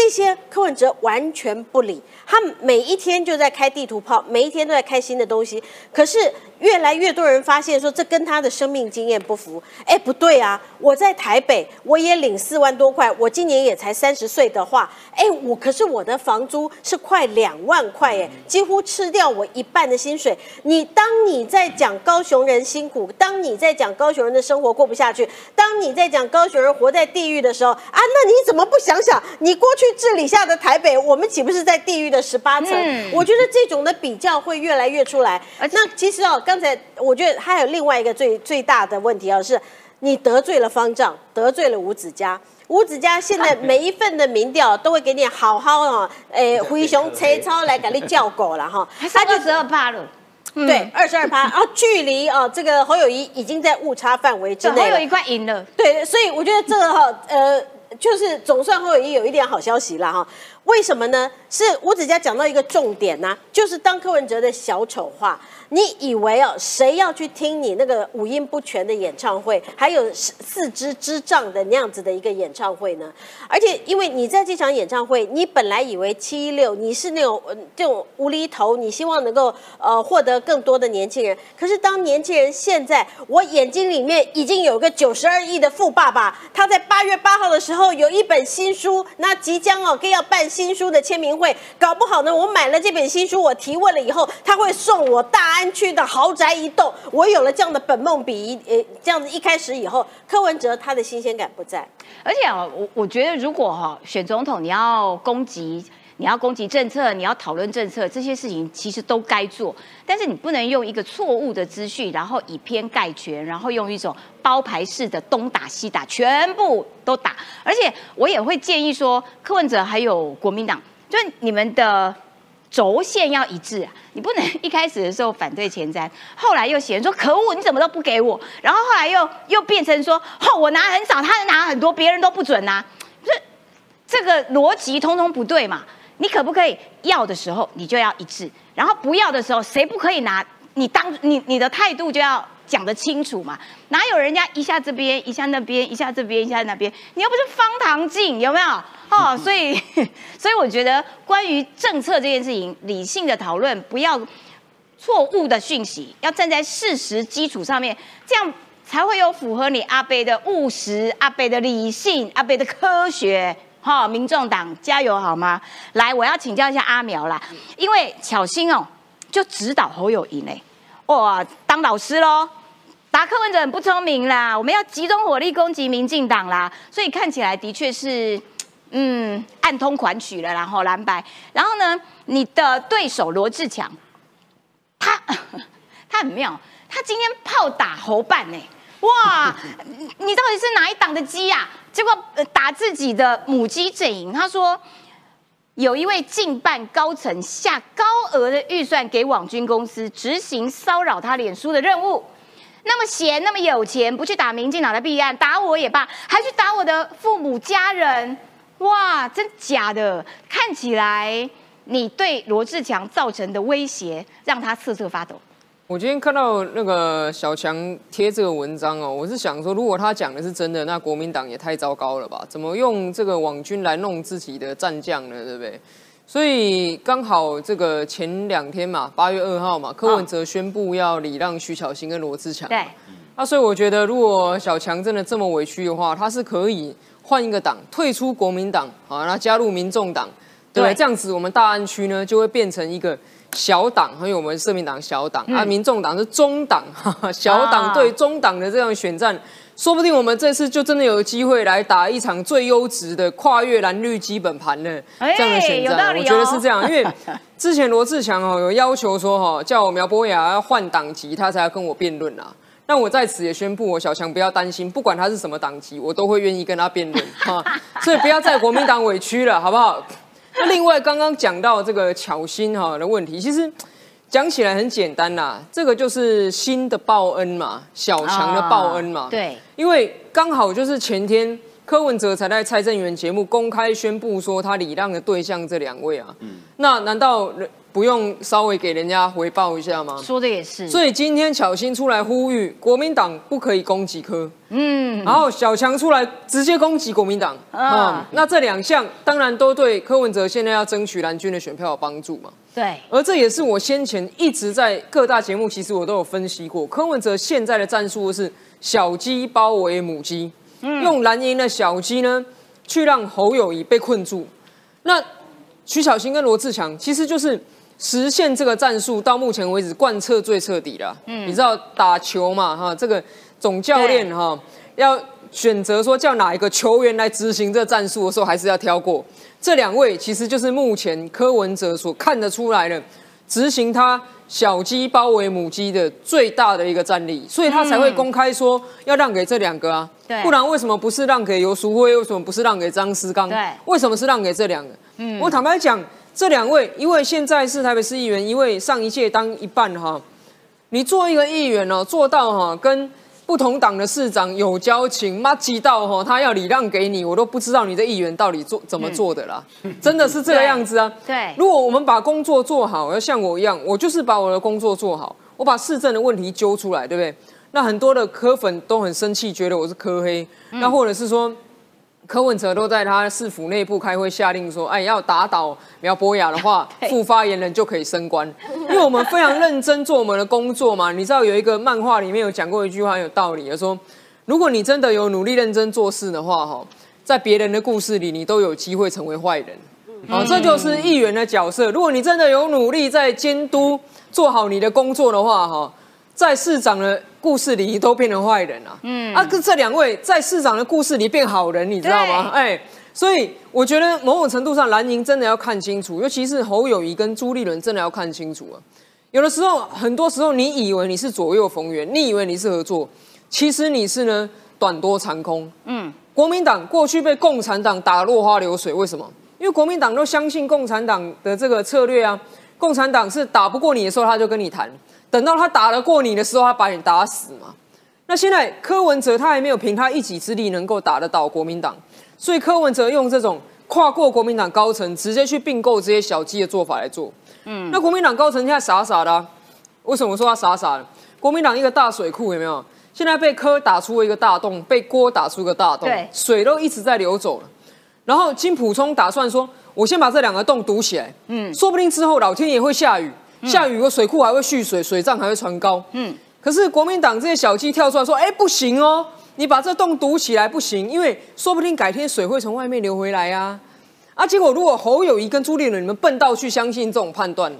这些柯文哲完全不理，他每一天就在开地图炮，每一天都在开新的东西，可是。越来越多人发现说这跟他的生命经验不符，哎，不对啊！我在台北，我也领四万多块，我今年也才三十岁的话，哎，我可是我的房租是快两万块，哎，几乎吃掉我一半的薪水。你当你在讲高雄人辛苦，当你在讲高雄人的生活过不下去，当你在讲高雄人活在地狱的时候啊，那你怎么不想想，你过去治理下的台北，我们岂不是在地狱的十八层？我觉得这种的比较会越来越出来。那其实哦。刚才我觉得还有另外一个最最大的问题啊，是你得罪了方丈，得罪了吴子嘉。吴子嘉现在每一份的民调都会给你好好啊，诶，灰熊车超来给你叫狗了哈。他就十二趴了，对，二十二趴。然后距离啊，这个侯友谊已经在误差范围之内。侯友谊快赢了。对，所以我觉得这个哈，呃，就是总算侯友谊有一点好消息了哈。为什么呢？是吴子嘉讲到一个重点呢、就是当柯文哲的小丑化。你以为哦，谁要去听你那个五音不全的演唱会，还有四四肢智障的那样子的一个演唱会呢？而且，因为你在这场演唱会，你本来以为七一六你是那种呃这种无厘头，你希望能够呃获得更多的年轻人。可是当年轻人现在，我眼睛里面已经有个九十二亿的富爸爸，他在八月八号的时候有一本新书，那即将哦跟要办新书的签名会，搞不好呢，我买了这本新书，我提问了以后，他会送我大安区的豪宅一栋。我有了这样的本梦比，呃，这样子一开始以后，柯文哲他的新鲜感不在。而且啊，我我觉得如果哈、选总统，你要攻击，你要攻击政策，你要讨论政策，这些事情其实都该做，但是你不能用一个错误的资讯，然后以偏概全，然后用一种包牌式的东打西打，全部都打。而且我也会建议说，柯文哲还有国民党，就你们的。轴线要一致啊！你不能 一开始的时候反对前瞻，后来又嫌说可恶，你怎么都不给我，然后后来又又变成说，哦，我拿很少，他拿很多，别人都不准拿，这这个逻辑通通不对嘛？你可不可以要的时候你就要一致，然后不要的时候谁不可以拿？你当你你的态度就要讲得清楚嘛？哪有人家一下这边一下那边一下这边一下那边？你又不是方唐镜，有没有？哦，所以 所以我觉得关于政策这件事情，理性的讨论，不要错误的讯息，要站在事实基础上面，这样才会有符合你阿贝的务实、阿贝的理性、阿贝的科学。哈、民众党加油好吗？来，我要请教一下阿苗啦，因为巧心哦，就指导侯友谊呢，哇，当老师喽。答课文者很不聪明啦，我们要集中火力攻击民进党啦，所以看起来的确是，嗯，暗通款曲了，然后蓝白，然后呢，你的对手罗志强，他 他很妙，他今天炮打侯办呢、哇，你到底是哪一党的鸡呀、结果打自己的母鸡阵营，他说。有一位近办高层下高额的预算给网军公司执行骚扰他脸书的任务，那么闲，那么有钱，不去打民进党的弊案，打我也罢，还去打我的父母家人，哇，真假的？看起来你对罗志强造成的威胁，让他瑟瑟发抖。我今天看到那个小强贴这个文章哦，我是想说，如果他讲的是真的，那国民党也太糟糕了吧？怎么用这个网军来弄自己的战将呢？对不对？所以刚好这个前两天嘛，八月二号嘛，柯文哲宣布要礼让徐巧芯跟罗志强。对，啊，所以我觉得，如果小强真的这么委屈的话，他是可以换一个党，退出国民党好，那加入民众党，对？这样子，我们大安区呢就会变成一个小党，还有我们社民党小党、啊，民众党是中党，小党啊对中党的这样选战。说不定我们这次就真的有机会来打一场最优质的跨越蓝绿基本盘的哎这样的选战，我觉得哦是这样，因为之前罗志强哦有要求说哈，叫我苗博雅要换党籍，他才要跟我辩论啊。那我在此也宣布，我小强不要担心，不管他是什么党籍，我都会愿意跟他辩论哈。所以不要在国民党委屈了，好不好？那另外刚刚讲到这个巧心哈的问题，其实讲起来很简单啦，这个就是新的报恩嘛，小强的报恩嘛。啊对，因为刚好就是前天柯文哲才在蔡正元节目公开宣布说他礼让的对象这两位啊，那难道不用稍微给人家回报一下吗？说的也是。所以今天巧心出来呼吁国民党不可以攻击柯，嗯，然后小强出来直接攻击国民党，啊。啊、那这两项当然都对柯文哲现在要争取蓝军的选票有帮助嘛。对，而这也是我先前一直在各大节目，其实我都有分析过，柯文哲现在的战术是小鸡包围母鸡，用蓝营的小鸡呢，去让侯友谊被困住。那徐小新跟罗志强其实就是实现这个战术，到目前为止贯彻最彻底了。嗯，你知道打球嘛？哈，这个总教练哈要选择说叫哪一个球员来执行这战术的时候，还是要挑过。这两位其实就是目前柯文哲所看得出来的执行他小鸡包围母鸡的最大的一个战力，所以他才会公开说要让给这两个啊。对不然为什么不是让给游淑慧？为什么不是让给张思刚？对为什么是让给这两个？嗯，我坦白讲，这两位，一位现在是台北市议员，一位上一届当一半哈。你做一个议员哦，做到哈跟不同党的市长有交情，妈急到吼，他要礼让给你，我都不知道你的议员到底做怎么做的啦，真的是这个样子啊。对，如果我们把工作做好，要像我一样，我就是把我的工作做好，我把市政的问题揪出来，对不对？那很多的科粉都很生气，觉得我是科黑，那或者是说。柯文哲都在他市府内部开会下令说：“哎，要打倒苗博雅的话，副发言人就可以升官。因为我们非常认真做我们的工作嘛。你知道有一个漫画里面有讲过一句话很有道理，说如果你真的有努力认真做事的话，哈，在别人的故事里，你都有机会成为坏人。啊，这就是议员的角色。如果你真的有努力在监督做好你的工作的话，哈。”在市长的故事里都变成坏人了，嗯，啊，这两位在市长的故事里变好人，你知道吗？哎，所以我觉得某种程度上，蓝营真的要看清楚，尤其是侯友谊跟朱立伦真的要看清楚啊。有的时候，很多时候，你以为你是左右逢源，你以为你是合作，其实你是呢短多长空。嗯，国民党过去被共产党打落花流水，为什么？因为国民党都相信共产党的这个策略啊，共产党是打不过你的时候，他就跟你谈。等到他打得过你的时候，他把你打死嘛？那现在柯文哲他还没有凭他一己之力能够打得倒国民党，所以柯文哲用这种跨过国民党高层，直接去并购这些小鸡的做法来做。嗯，那国民党高层现在傻傻的，为什么说他傻傻的？国民党一个大水库有没有？现在被柯打出了一个大洞，被郭打出一个大洞，水都一直在流走了。然后金普聪打算说，我先把这两个洞堵起来，嗯，说不定之后老天爷会下雨。下雨，个水库还会蓄水，水涨还会船高。嗯，可是国民党这些小鸡跳出来说：“哎，不行哦，你把这洞堵起来不行，因为说不定改天水会从外面流回来呀。”啊，结果如果侯友谊跟朱立伦你们笨到去相信这种判断，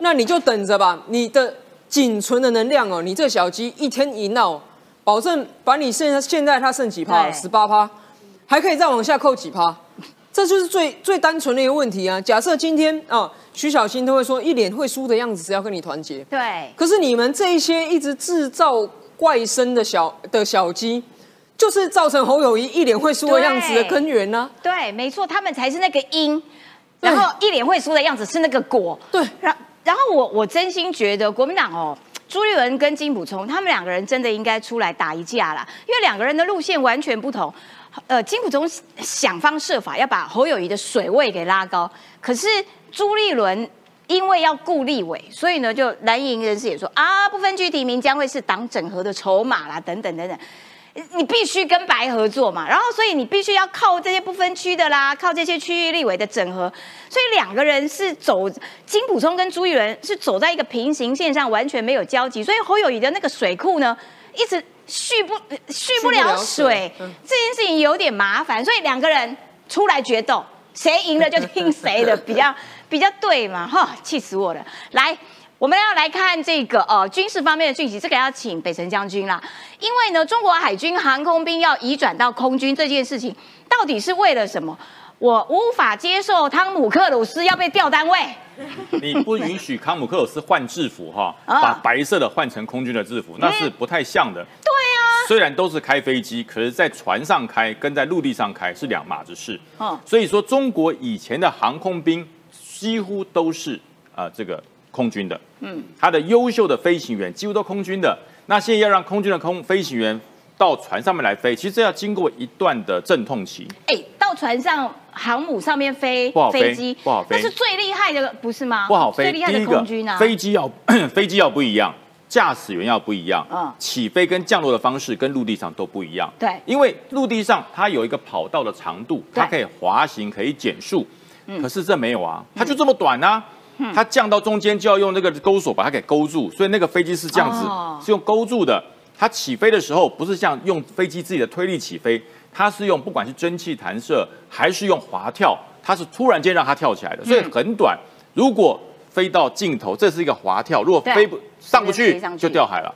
那你就等着吧。你的仅存的能量哦，你这小鸡一天一闹，保证把你现在现在它剩几趴？十八趴，还可以再往下扣几趴。这就是最最单纯的一个问题啊！假设今天啊，徐小新都会说一脸会输的样子，是要跟你团结。对。可是你们这一些一直制造怪声的小的小鸡，就是造成侯友谊一脸会输的样子的根源呢？对，没错，他们才是那个因，然后一脸会输的样子是那个果。对。然然后我我真心觉得国民党哦，朱立伦跟金普聪他们两个人真的应该出来打一架啦，因为两个人的路线完全不同。呃，金普中想方设法要把侯友谊的水位给拉高，可是朱立伦因为要顾立委，所以呢，就蓝营人士也说啊，不分区提名将会是党整合的筹码啦，等等等等，你必须跟白合作嘛，然后所以你必须要靠这些不分区的啦，靠这些区域立委的整合，所以两个人是走金普聪跟朱立伦是走在一个平行线上，完全没有交集，所以侯友谊的那个水库呢，一直。蓄不蓄不了水，这件事情有点麻烦，所以两个人出来决斗，谁赢了就听 谁的，比较比较对嘛，哈，气死我了！来，我们要来看这个呃军事方面的讯息，这个要请北辰将军啦，因为呢，中国海军航空兵要移转到空军这件事情，到底是为了什么？我无法接受汤姆克鲁斯要被调单位。你不允许汤姆克鲁斯换制服哈，把白色的换成空军的制服，那是不太像的。虽然都是开飞机，可是在船上开跟在陆地上开是两码子事。嗯，所以说中国以前的航空兵几乎都是啊这个空军的。嗯，他的优秀的飞行员几乎都空军的。那现在要让空军的空飞行员。到船上面来飞，其实这要经过一段的阵痛期。哎，到船上航母上面飞，不好飞机，不好飞，那是最厉害的，不是吗？不好飞。最厉害的空军啊，飞机要 飞机要不一样，驾驶员要不一样，嗯，起飞跟降落的方式跟陆地上都不一样。对，因为陆地上它有一个跑道的长度，它可以滑行，可以减速，可是这没有啊，它就这么短啊，它降到中间就要用那个钩索把它给勾住，所以那个飞机是这样子，是用勾住的。它起飞的时候不是像用飞机自己的推力起飞，它是用不管是蒸汽弹射还是用滑跳，它是突然间让它跳起来的，所以很短。如果飞到尽头，这是一个滑跳；如果飞不上不去，就掉海了。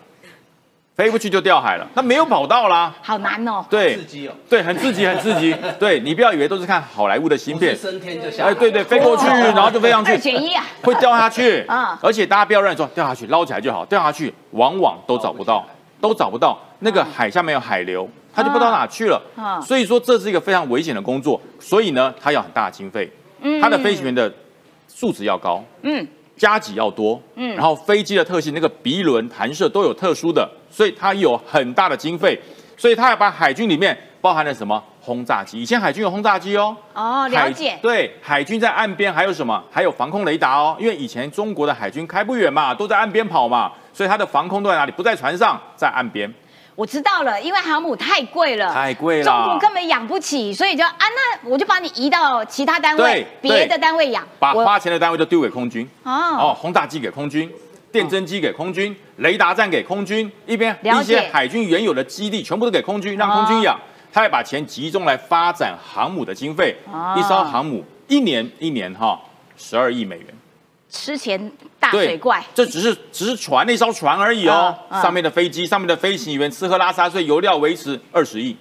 飞不去就掉海了，那没有跑道啦。好难哦。对，刺激哦。对，很刺激，很刺激。对你不要以为都是看好莱坞的芯片，升天就下。哎，对对，飞过去，然后就飞上去。减一啊。会掉下去。啊。而且大家不要乱说，掉下去捞起来就好，掉下去往往都找不到。都找不到那个海下面有海流，它就不知道哪去了。所以说这是一个非常危险的工作，所以呢，它要很大的经费，它的飞行员的素质要高。嗯，加急要多，嗯嗯，然后飞机的特性，那个鼻轮弹射都有特殊的，所以它有很大的经费，所以它要把海军里面包含了什么轰炸机，以前海军有轰炸机哦，哦，了解。对，海军在岸边还有什么？还有防空雷达哦，因为以前中国的海军开不远嘛，都在岸边跑嘛，所以它的防空都在哪里？不在船上，在岸边。我知道了，因为航母太贵了，太贵了中国根本养不起，所以就啊，那我就把你移到其他单位对、别的单位养。把花钱的单位都丢给空军。哦哦，轰炸机给空军，电侦机给空军，雷达站给空军，一边一些海军原有的基地全部都给空军，让空军养。他会把钱集中来发展航母的经费，哦一艘航母一年一年哈十二亿美元。吃钱大水怪。这只是只是船那艘船而已哦，上面的飞机、上面的飞行员吃喝拉撒睡、油料维持二十亿，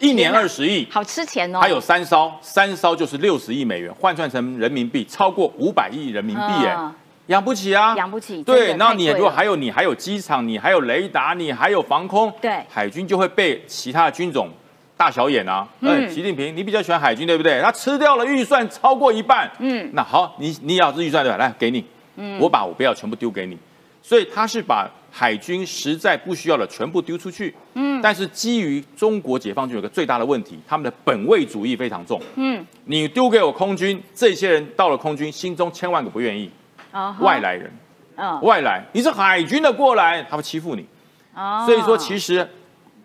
一年二十亿，好吃钱哦。还有三艘，三艘就是六十亿美元，换算成人民币超过五百亿人民币，哎、嗯养不起啊，养不起。对，的然后你太贵了如果还有你还有机场，你还有雷达，你还有防空，对海军就会被其他的军种大小眼啊。嗯嗯，习近平，你比较喜欢海军对不对？他吃掉了预算超过一半，嗯那好，你你要这预算对吧？来给你，嗯我把我不要全部丢给你，所以他是把海军实在不需要的全部丢出去。嗯但是基于中国解放军有个最大的问题，他们的本位主义非常重。嗯你丢给我空军，这些人到了空军，心中千万个不愿意。哦外来人，嗯外来，你是海军的过来，他会欺负你。哦所以说，其实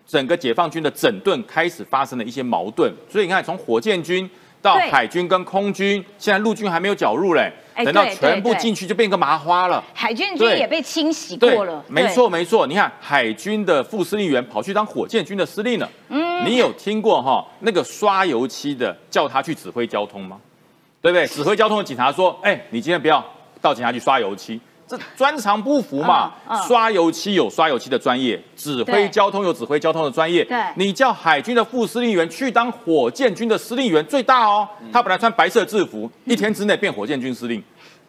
整个解放军的整顿开始发生了一些矛盾。所以你看，从火箭军到海军跟空军，现在陆军还没有搅入嘞，哎等到全部进去就变个麻花了。海军军也被清洗过了。没错没错。你看，海军的副司令员跑去当火箭军的司令了。嗯你有听过哈那个刷油漆的叫他去指挥交通吗？对不对？指挥交通的警察说：“哎、你今天不要到警察局刷油漆，这专长不符嘛。嗯嗯刷油漆有刷油漆的专业，指挥交通有指挥交通的专业。对你叫海军的副司令员去当火箭军的司令员，最大哦。嗯他本来穿白色制服，一天之内变火箭军司令。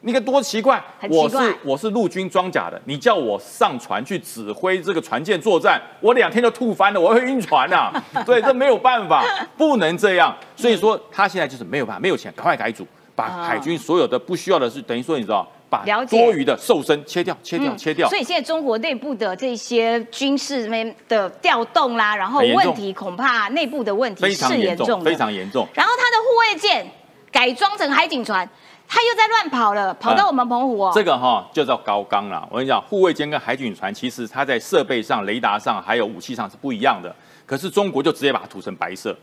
你看多奇怪！奇怪我是我是陆军装甲的，你叫我上船去指挥这个船舰作战，我两天就吐翻了，我会晕船呐、对，这没有办法，不能这样。所以说他现在就是没有办法，没有钱，赶快改组，把啊海军所有的不需要的是，等于说你知道，把多余的瘦身切掉，切掉，嗯切掉。所以现在中国内部的这些军事面的调动啦，然后问题恐怕内部的问题是严重，非。常严重。然后他的护卫舰改装成海警船，他又在乱跑了，跑到我们澎湖哦。这个哈就叫高刚了。我跟你讲，护卫舰跟海警船其实它在设备上、雷达上还有武器上是不一样的。可是中国就直接把它涂成白色，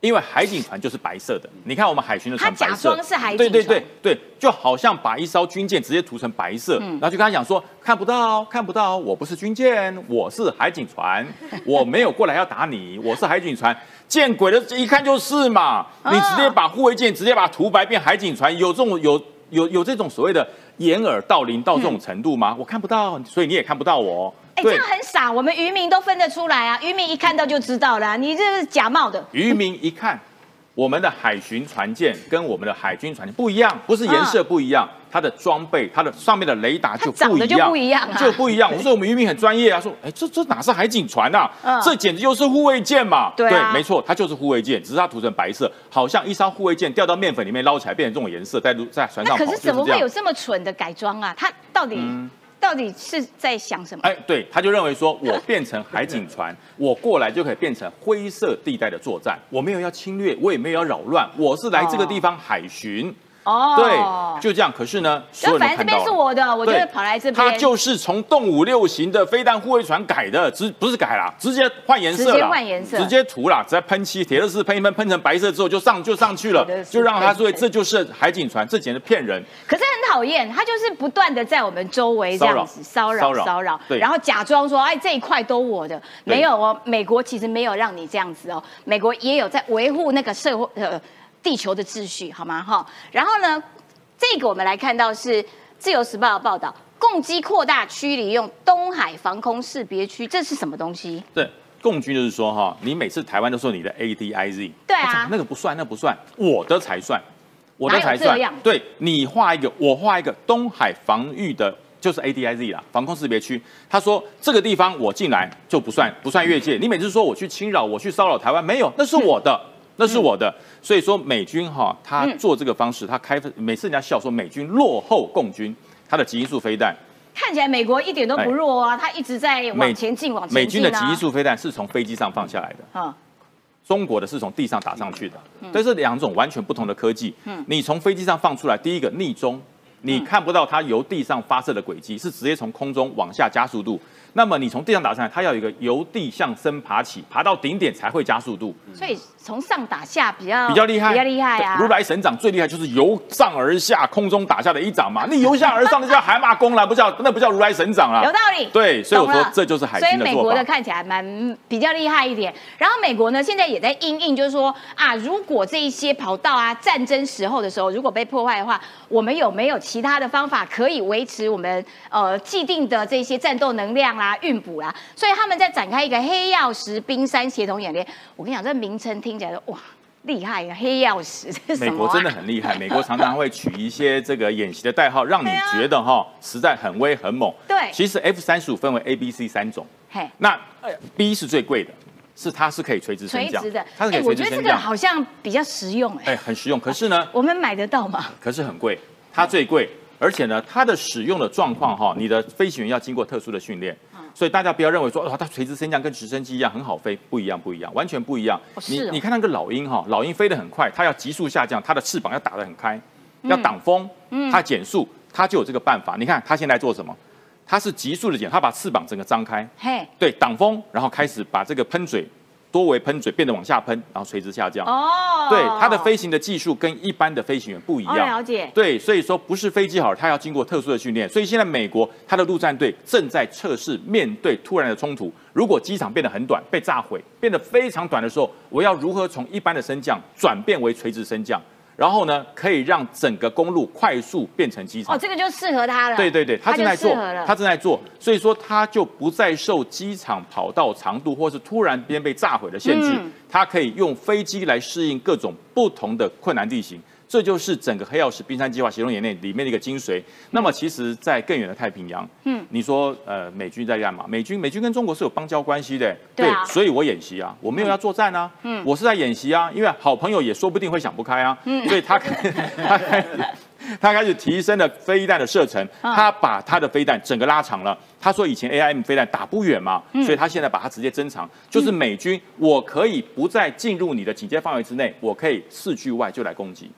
因为海警船就是白色的。你看我们海巡的船白色，装是海警对对对对，就好像把一艘军舰直接涂成白色，嗯然后就跟他讲说看不到看不到，我不是军舰，我是海警船，我没有过来要打你，我是海警船。见鬼了，一看就是嘛！啊你直接把护卫舰直接把它涂白变海警船，有这种有有有这种所谓的掩耳盗铃到这种程度吗？我看不到，所以你也看不到我。哎，这样很傻，我们渔民都分得出来啊，渔民一看到就知道了啊，你这是假冒的。渔民一看，我们的海巡船舰跟我们的海军船舰不一样，不是颜色不一样，它的装备、它的上面的雷达就不一样，就不一样啊就不一样。我说我们渔民很专业啊，说，哎，这这哪是海警船啊？嗯这简直就是护卫舰嘛！对啊没错，它就是护卫舰，只是它涂成白色，好像一艘护卫舰掉到面粉里面捞起来变成这种颜色，在路在船上可是怎么会有这么蠢的改装啊？它到底、嗯到底是在想什么？哎，对，他就认为说，我变成海警船，我过来就可以变成灰色地带的作战，我没有要侵略，我也没有要扰乱，我是来这个地方海巡。对，就这样。可是呢，所有然后反正这边。是我的，我就会跑来这边。它就是从动五六型的飞弹护卫船改的，直不是改啦，直接换颜色直接啦，换颜色直接涂啦，直接喷漆，铁乐士喷一喷，喷成白色之后就上就上去了就让他说这就是海警船，这简直骗人。可是很讨厌，他就是不断的在我们周围这样子骚扰骚扰骚扰，对然后假装说，哎，这一块都我的，对没有哦，美国其实没有让你这样子哦，美国也有在维护那个社会呃地球的秩序，好吗？哈，然后呢，这个我们来看到是《自由时报》的报道，共机扩大区里用东海防空识别区，这是什么东西？对，共军就是说哈，你每次台湾都说你的 ADIZ，对啊那个不算，那不算，我的才算，我的才算。对你画一个，我画一个东海防御的。就是 ADIZ 啦，防空识别区。他说这个地方我进来就不算不算越界。你每次说我去侵扰，我去骚扰台湾，没有，那是我的，那是我的。所以说美军哈，他嗯做这个方式，他开每次人家笑说美军落后共军，他的极音速飞弹。看起来美国一点都不弱啊，他一直在往前进，往前进啊。美军的极音速飞弹是从飞机上放下来的，啊，中国的是从地上打上去的，这是两种完全不同的科技。嗯，你从飞机上放出来，第一个逆中，你看不到它由地上发射的轨迹，是直接从空中往下加速度。那么你从地上打上来，它要有一个由地向升爬起，爬到顶点才会加速度。所以从上打下比较比较厉害，比较厉害啊！如来神掌最厉害就是由上而下，空中打下的一掌嘛。那由下而上，那叫海马功了，不叫那不叫如来神掌啊。有道理。对，所以我说这就是海军的所以美国的看起来蛮比较厉害一点。然后美国呢，现在也在应应，就是说啊，如果这一些跑道啊，战争时候的时候如果被破坏的话，我们有没有其他的方法可以维持我们呃既定的这些战斗能量啦、运补啦？所以他们在展开一个黑曜石冰山协同演练。我跟你讲，这名称听起来哇厉害呀！黑曜石，美国真的很厉害。美国常常会取一些这个演习的代号，让你觉得哈实在很威很猛。对，其实 F 三十五分为 A、B、C 三种。嘿，那 B 是最贵的，是它是可以垂直升降。垂直的，它是可以垂直升降。我觉得这个好像比较实用哎。哎，很实用。可是呢，我们买得到吗？可是很贵，它最贵，而且呢，它的使用的状况哈，你的飞行员要经过特殊的训练。所以大家不要认为说，哦，它垂直升降跟直升机一样很好飞，不一样，不一样，完全不一样。你你看那个老鹰哈，老鹰飞得很快，它要急速下降，它的翅膀要打得很开，要挡风，它减速，它就有这个办法。你看它现在做什么？它是急速的减，它把翅膀整个张开，嘿，对，挡风，然后开始把这个喷嘴。多维喷嘴变得往下喷，然后垂直下降。哦，对，它的飞行的技术跟一般的飞行员不一样。了解。对，所以说不是飞机好，它要经过特殊的训练。所以现在美国它的陆战队正在测试，面对突然的冲突，如果机场变得很短，被炸毁，变得非常短的时候，我要如何从一般的升降转变为垂直升降？然后呢，可以让整个公路快速变成机场。哦，这个就适合他了。对对对，他正在做，他正在做，所以说他就不再受机场跑道长度或是突然间被炸毁的限制，他可以用飞机来适应各种不同的困难地形。这就是整个黑曜石冰山计划协同演练里面的一个精髓。那么，其实，在更远的太平洋，嗯，你说，呃，美军在干嘛？美军，美军跟中国是有邦交关系的，对，所以我演习啊，我没有要作战啊，嗯，我是在演习啊，因为好朋友也说不定会想不开啊，嗯，所以他他开始 他开始提升了飞弹的射程，他把他的飞弹整个拉长了。他说以前 A I M 飞弹打不远嘛，所以他现在把它直接增长，就是美军我可以不再进入你的警戒范围之内，我可以四距外就来攻击。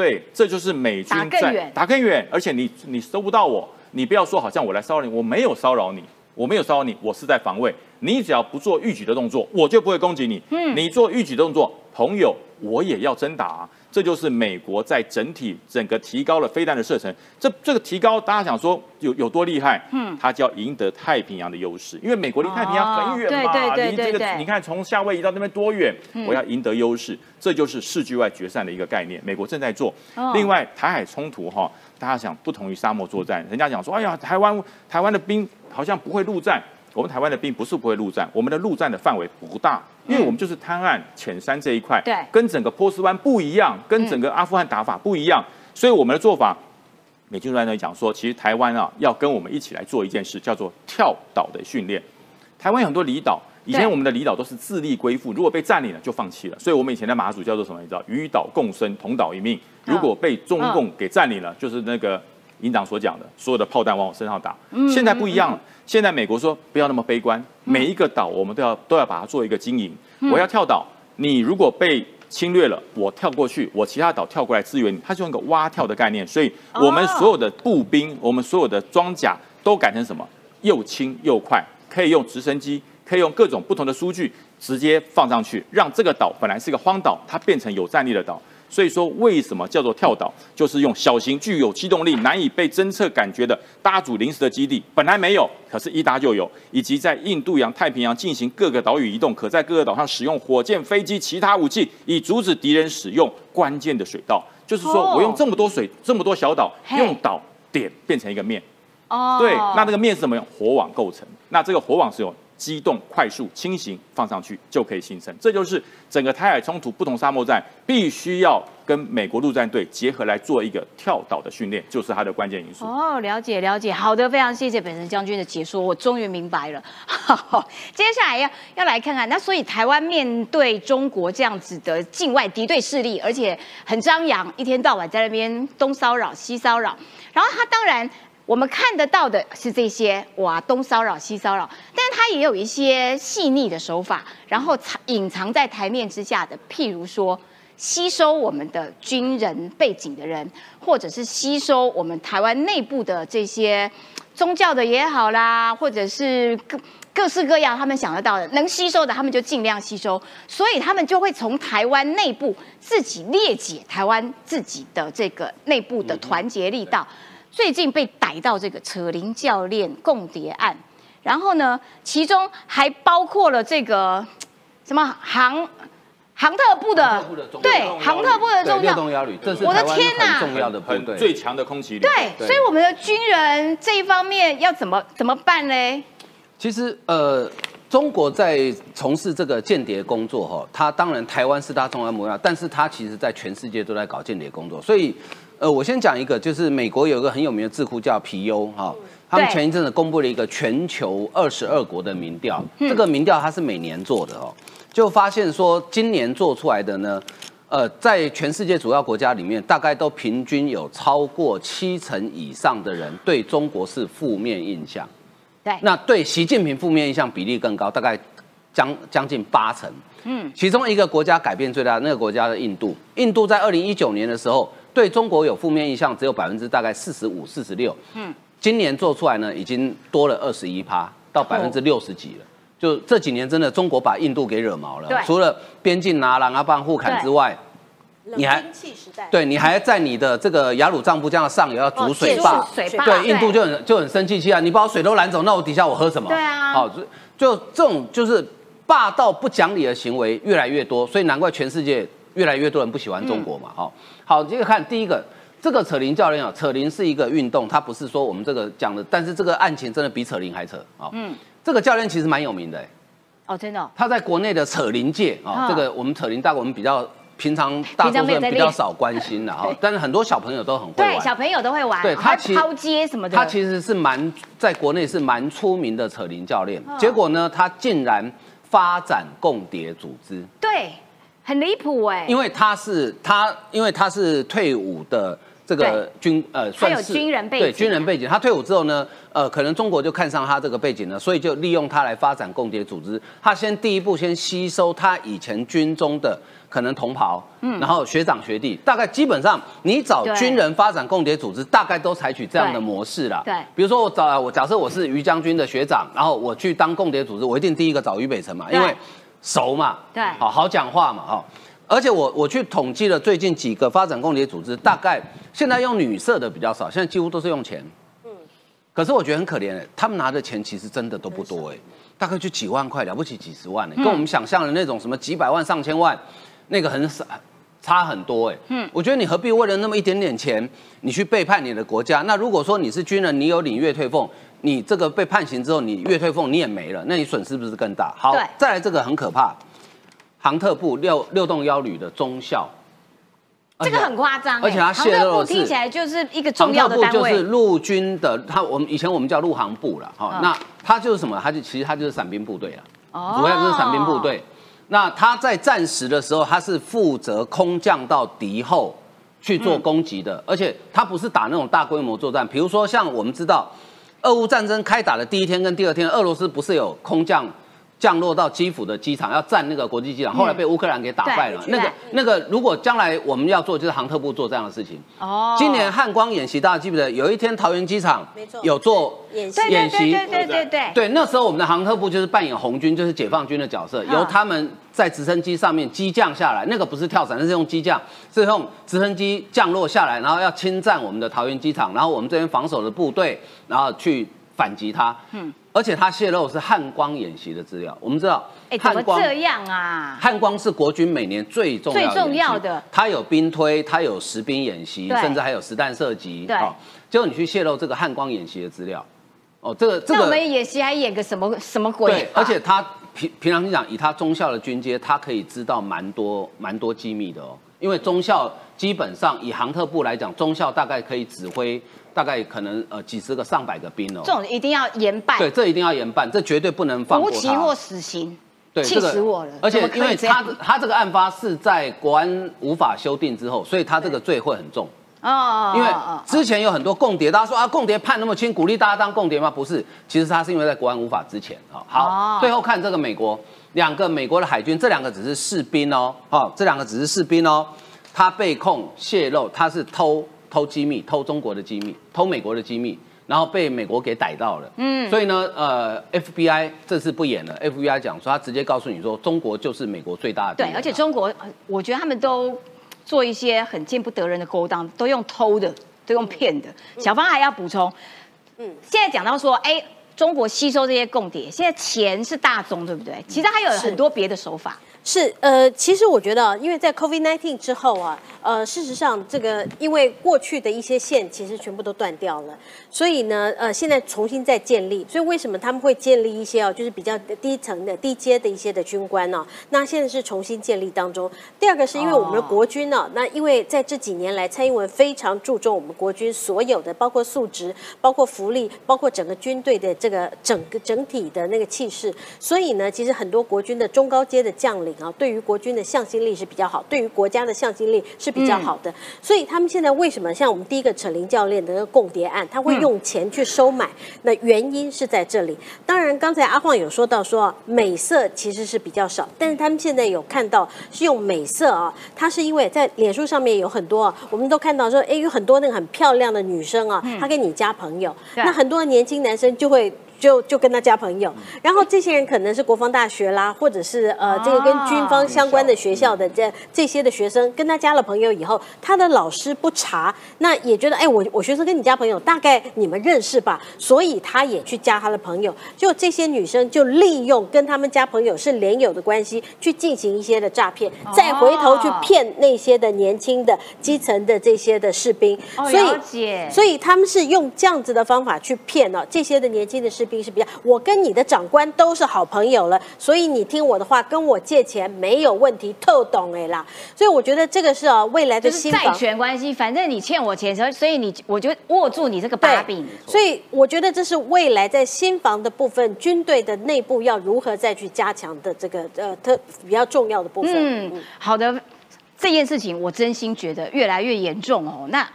对，这就是美军在打更远，而且你你收不到我，你不要说好像我来骚扰你，我没有骚扰你，我没有骚扰你，我是在防卫。你只要不做预举的动作，我就不会攻击你。嗯，你做预举动作，朋友，我也要真打。这就是美国在整体整个提高了飞弹的射程，这这个提高，大家想说有有多厉害？嗯，它叫赢得太平洋的优势，因为美国离太平洋很远嘛，离这个你看从夏威夷到那边多远？我要赢得优势，这就是世局外决战的一个概念。美国正在做。另外，台海冲突哈，大家想不同于沙漠作战，人家讲说，哎呀，台湾台湾的兵好像不会陆战。我们台湾的兵不是不会陆战，我们的陆战的范围不大，因为我们就是滩岸浅山这一块，对，跟整个波斯湾不一样，跟整个阿富汗打法不一样，所以我们的做法，美军在那里讲说，其实台湾啊要跟我们一起来做一件事，叫做跳岛的训练。台湾有很多离岛，以前我们的离岛都是自立归附，如果被占领了就放弃了，所以我们以前的马祖叫做什么？你知道，与岛共生，同岛一命。如果被中共给占领了，就是那个营长所讲的，所有的炮弹往我身上打。现在不一样了。现在美国说不要那么悲观，每一个岛我们都要都要把它做一个经营。我要跳岛，你如果被侵略了，我跳过去，我其他岛跳过来支援你，它是用一个蛙跳的概念。所以我们所有的步兵，我们所有的装甲都改成什么？又轻又快，可以用直升机，可以用各种不同的数据直接放上去，让这个岛本来是一个荒岛，它变成有战力的岛。所以说，为什么叫做跳岛？就是用小型、具有机动力、难以被侦测感觉的搭组临时的基地，本来没有，可是一搭就有，以及在印度洋、太平洋进行各个岛屿移动，可在各个岛上使用火箭、飞机、其他武器，以阻止敌人使用关键的水道。就是说我用这么多水、这么多小岛，用岛点变成一个面。哦，对，那那个面是什么？用火网构成。那这个火网是用。机动、快速、轻型放上去就可以形成，这就是整个台海冲突不同沙漠战必须要跟美国陆战队结合来做一个跳岛的训练，就是它的关键因素。哦，了解了解，好的，非常谢谢本神将军的解说，我终于明白了。好，接下来要要来看看，那所以台湾面对中国这样子的境外敌对势力，而且很张扬，一天到晚在那边东骚扰西骚扰，然后他当然。我们看得到的是这些哇，东骚扰西骚扰，但是它也有一些细腻的手法，然后藏隐藏在台面之下的，譬如说吸收我们的军人背景的人，或者是吸收我们台湾内部的这些宗教的也好啦，或者是各各式各样他们想得到的能吸收的，他们就尽量吸收，所以他们就会从台湾内部自己裂解台湾自己的这个内部的团结力道。最近被逮到这个扯铃教练共谍案，然后呢，其中还包括了这个什么航航特部的对航特部的重要我的天哪很重要的部队，最强的空袭旅。对，所以我们的军人这一方面要怎么怎么办呢？其实呃，中国在从事这个间谍工作哈，它当然台湾是它重要目标，但是他其实在全世界都在搞间谍工作。所以呃，我先讲一个，就是美国有一个很有名的智库叫皮尤哈，他们前一阵子公布了一个全球二十二国的民调，嗯这个民调它是每年做的哦，就发现说今年做出来的呢。呃，在全世界主要国家里面，大概都平均有超过七成以上的人对中国是负面印象。对，那对习近平负面印象比例更高，大概将将近八成。嗯，其中一个国家改变最大，那个国家的印度，印度在二零一九年的时候对中国有负面印象只有百分之大概四十五、四十六。嗯，今年做出来呢，已经多了二十一趴，到百分之六十几了。就这几年真的中国把印度给惹毛了，除了边境拿狼啊、棒互砍之外，你还对你还在你的这个雅鲁藏布江的上游要筑水哦坝，对，印度就很就很生气气啊！你把我水都拦走，那我底下我喝什么？对啊好，就就这种就是霸道不讲理的行为越来越多，所以难怪全世界越来越多人不喜欢中国嘛。好，好，接着看第一个。这个扯铃教练啊，扯铃是一个运动，它不是说我们这个讲的，但是这个案情真的比扯铃还扯啊。嗯，这个教练其实蛮有名的、欸，哦，真的哦、他在国内的扯铃界啊、嗯这个我们扯铃大概我们比较平常大多数人比较少关心的哈，但是很多小朋友都很会。小朋友都会玩，对他其实还抛接什么的，他其实是蛮在国内是蛮出名的扯铃教练，嗯结果呢，他竟然发展共谍组织，对，很离谱哎，因为他是他，因为他是退伍的这个军呃，算是军人背景对军人背景。他退伍之后呢，呃，可能中国就看上他这个背景了，所以就利用他来发展共谍组织。他先第一步先吸收他以前军中的可能同袍，嗯，然后学长学弟，大概基本上你找对军人发展共谍组织，大概都采取这样的模式啦。对。比如说我找我假设我是于将军的学长，然后我去当共谍组织，我一定第一个找于北辰嘛，因为对熟嘛，对好好讲话嘛，哈。而且我我去统计了最近几个发展共谍组织，大概现在用女色的比较少，现在几乎都是用钱。嗯，可是我觉得很可怜哎，他们拿的钱其实真的都不多哎，大概就几万块，了不起几十万哎，跟我们想象的那种什么几百万、上千万，那个很少。差很多哎，嗯，我觉得你何必为了那么一点点钱，你去背叛你的国家？那如果说你是军人，你有领月退俸，你这个被判刑之后，你月退俸你也没了，那你损失不是更大？好，再来这个很可怕，航特部六六栋幺旅的中校，这个很夸张哎，而且他泄露听起来就是一个重要的单特部就是位，陆军的，他我们以前我们叫陆航部了，哈、嗯那他就是什么？他就其实他就是伞兵部队了，哦主要就是伞兵部队。那他在战时的时候，他是负责空降到敌后去做攻击的，而且他不是打那种大规模作战，比如说像我们知道，俄乌战争开打的第一天跟第二天，俄罗斯不是有空降降落到基辅的机场，要占那个国际机场，后来被乌克兰给打败了。对那个那个，如果将来我们要做，就是航特部做这样的事情。哦。今年汉光演习，大家记不记得？有一天桃园机场有做演习。对对演习。对对对对对，对，那时候我们的航特部就是扮演红军，就是解放军的角色，嗯。由他们在直升机上面机降下来，那个不是跳伞，那是用机降，是用直升机降落下来，然后要侵占我们的桃园机场，然后我们这边防守的部队，然后去反击他。嗯，而且他泄露是汉光演习的资料，我们知道哎，怎么这样啊？汉光是国军每年最重要的最重要的它有兵推，它有实兵演习，甚至还有实弹射击。对哦结果你去泄露这个汉光演习的资料，哦，这个这个那我们演习还演个什么什么鬼对，？而且他平平常心讲，以他中校的军阶，他可以知道蛮多蛮多机密的哦。因为中校基本上以航特部来讲，中校大概可以指挥大概可能呃几十个上百个兵哦。这种一定要严办，对，这一定要严办，这绝对不能放过他。无期或死刑。对，气死我了而且因为他他这个案发是在国安无法修订之后，所以他这个罪会很重。哦因为之前有很多共谍，大家说啊，共谍判那么轻，鼓励大家当共谍吗？不是，其实他是因为在国安无法之前啊。好，哦最后看这个美国两个美国的海军，这两个只是士兵哦，哦，这两个只是士兵哦，他被控泄露，他是偷偷机密，偷中国的机密，偷美国的机密。然后被美国给逮到了，嗯，所以呢，呃，FBI 这次不演了，FBI 讲说他直接告诉你说，中国就是美国最大的敌对，而且中国，呃我觉得他们都做一些很见不得人的勾当，都用偷的，都用骗的。小芳还要补充，嗯，现在讲到说，哎，中国吸收这些共谍，现在钱是大宗，对不对？其实还有很多别的手法。是，呃，其实我觉得啊，因为在 COVID-19 之后啊，呃，事实上这个因为过去的一些线其实全部都断掉了，所以呢，呃，现在重新再建立，所以为什么他们会建立一些哦，就是比较低层的、低阶的一些的军官呢、那现在是重新建立当中。第二个是因为我们的国军呢、那因为在这几年来，蔡英文非常注重我们国军所有的，包括素质、包括福利、包括整个军队的这个整个整体的那个气势，所以呢，其实很多国军的中高阶的将领啊，对于国军的向心力是比较好，对于国家的向心力是比较好的。所以他们现在为什么像我们第一个扯铃教练的那个共谍案，他会用钱去收买？那原因是在这里。当然，刚才阿晃有说到说美色其实是比较少，但是他们现在有看到是用美色啊，他是因为在脸书上面有很多啊，我们都看到说，哎，有很多那个很漂亮的女生啊，她跟你加朋友，对那很多年轻男生就会。就就跟他交朋友，然后这些人可能是国防大学啦，或者是呃这个跟军方相关的学校的这这些的学生，跟他交了朋友以后，他的老师不查，那也觉得哎我我学生跟你交朋友，大概你们认识吧，所以他也去加他的朋友，就这些女生就利用跟他们加朋友是连友的关系，去进行一些的诈骗，再回头去骗那些的年轻的基层的这些的士兵，哦所以所以他们是用这样子的方法去骗哦，这些的年轻的士兵是比较，我跟你的长官都是好朋友了，所以你听我的话，跟我借钱没有问题，透懂哎啦。所以我觉得这个是啊，未来的新债。权关系，反正你欠我钱，所以所以你我就握住你这个把柄。所以我觉得这是未来在新房的部分，军队的内部要如何再去加强的这个呃特比较重要的部分。嗯，好的，这件事情我真心觉得越来越严重哦。那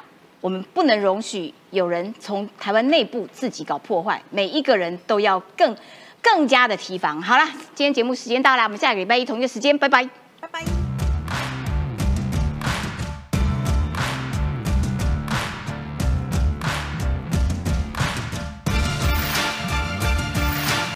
我们不能容许有人从台湾内部自己搞破坏，每一个人都要更更加的提防。好了，今天节目时间到了，我们下个礼拜一同一个时间，拜拜。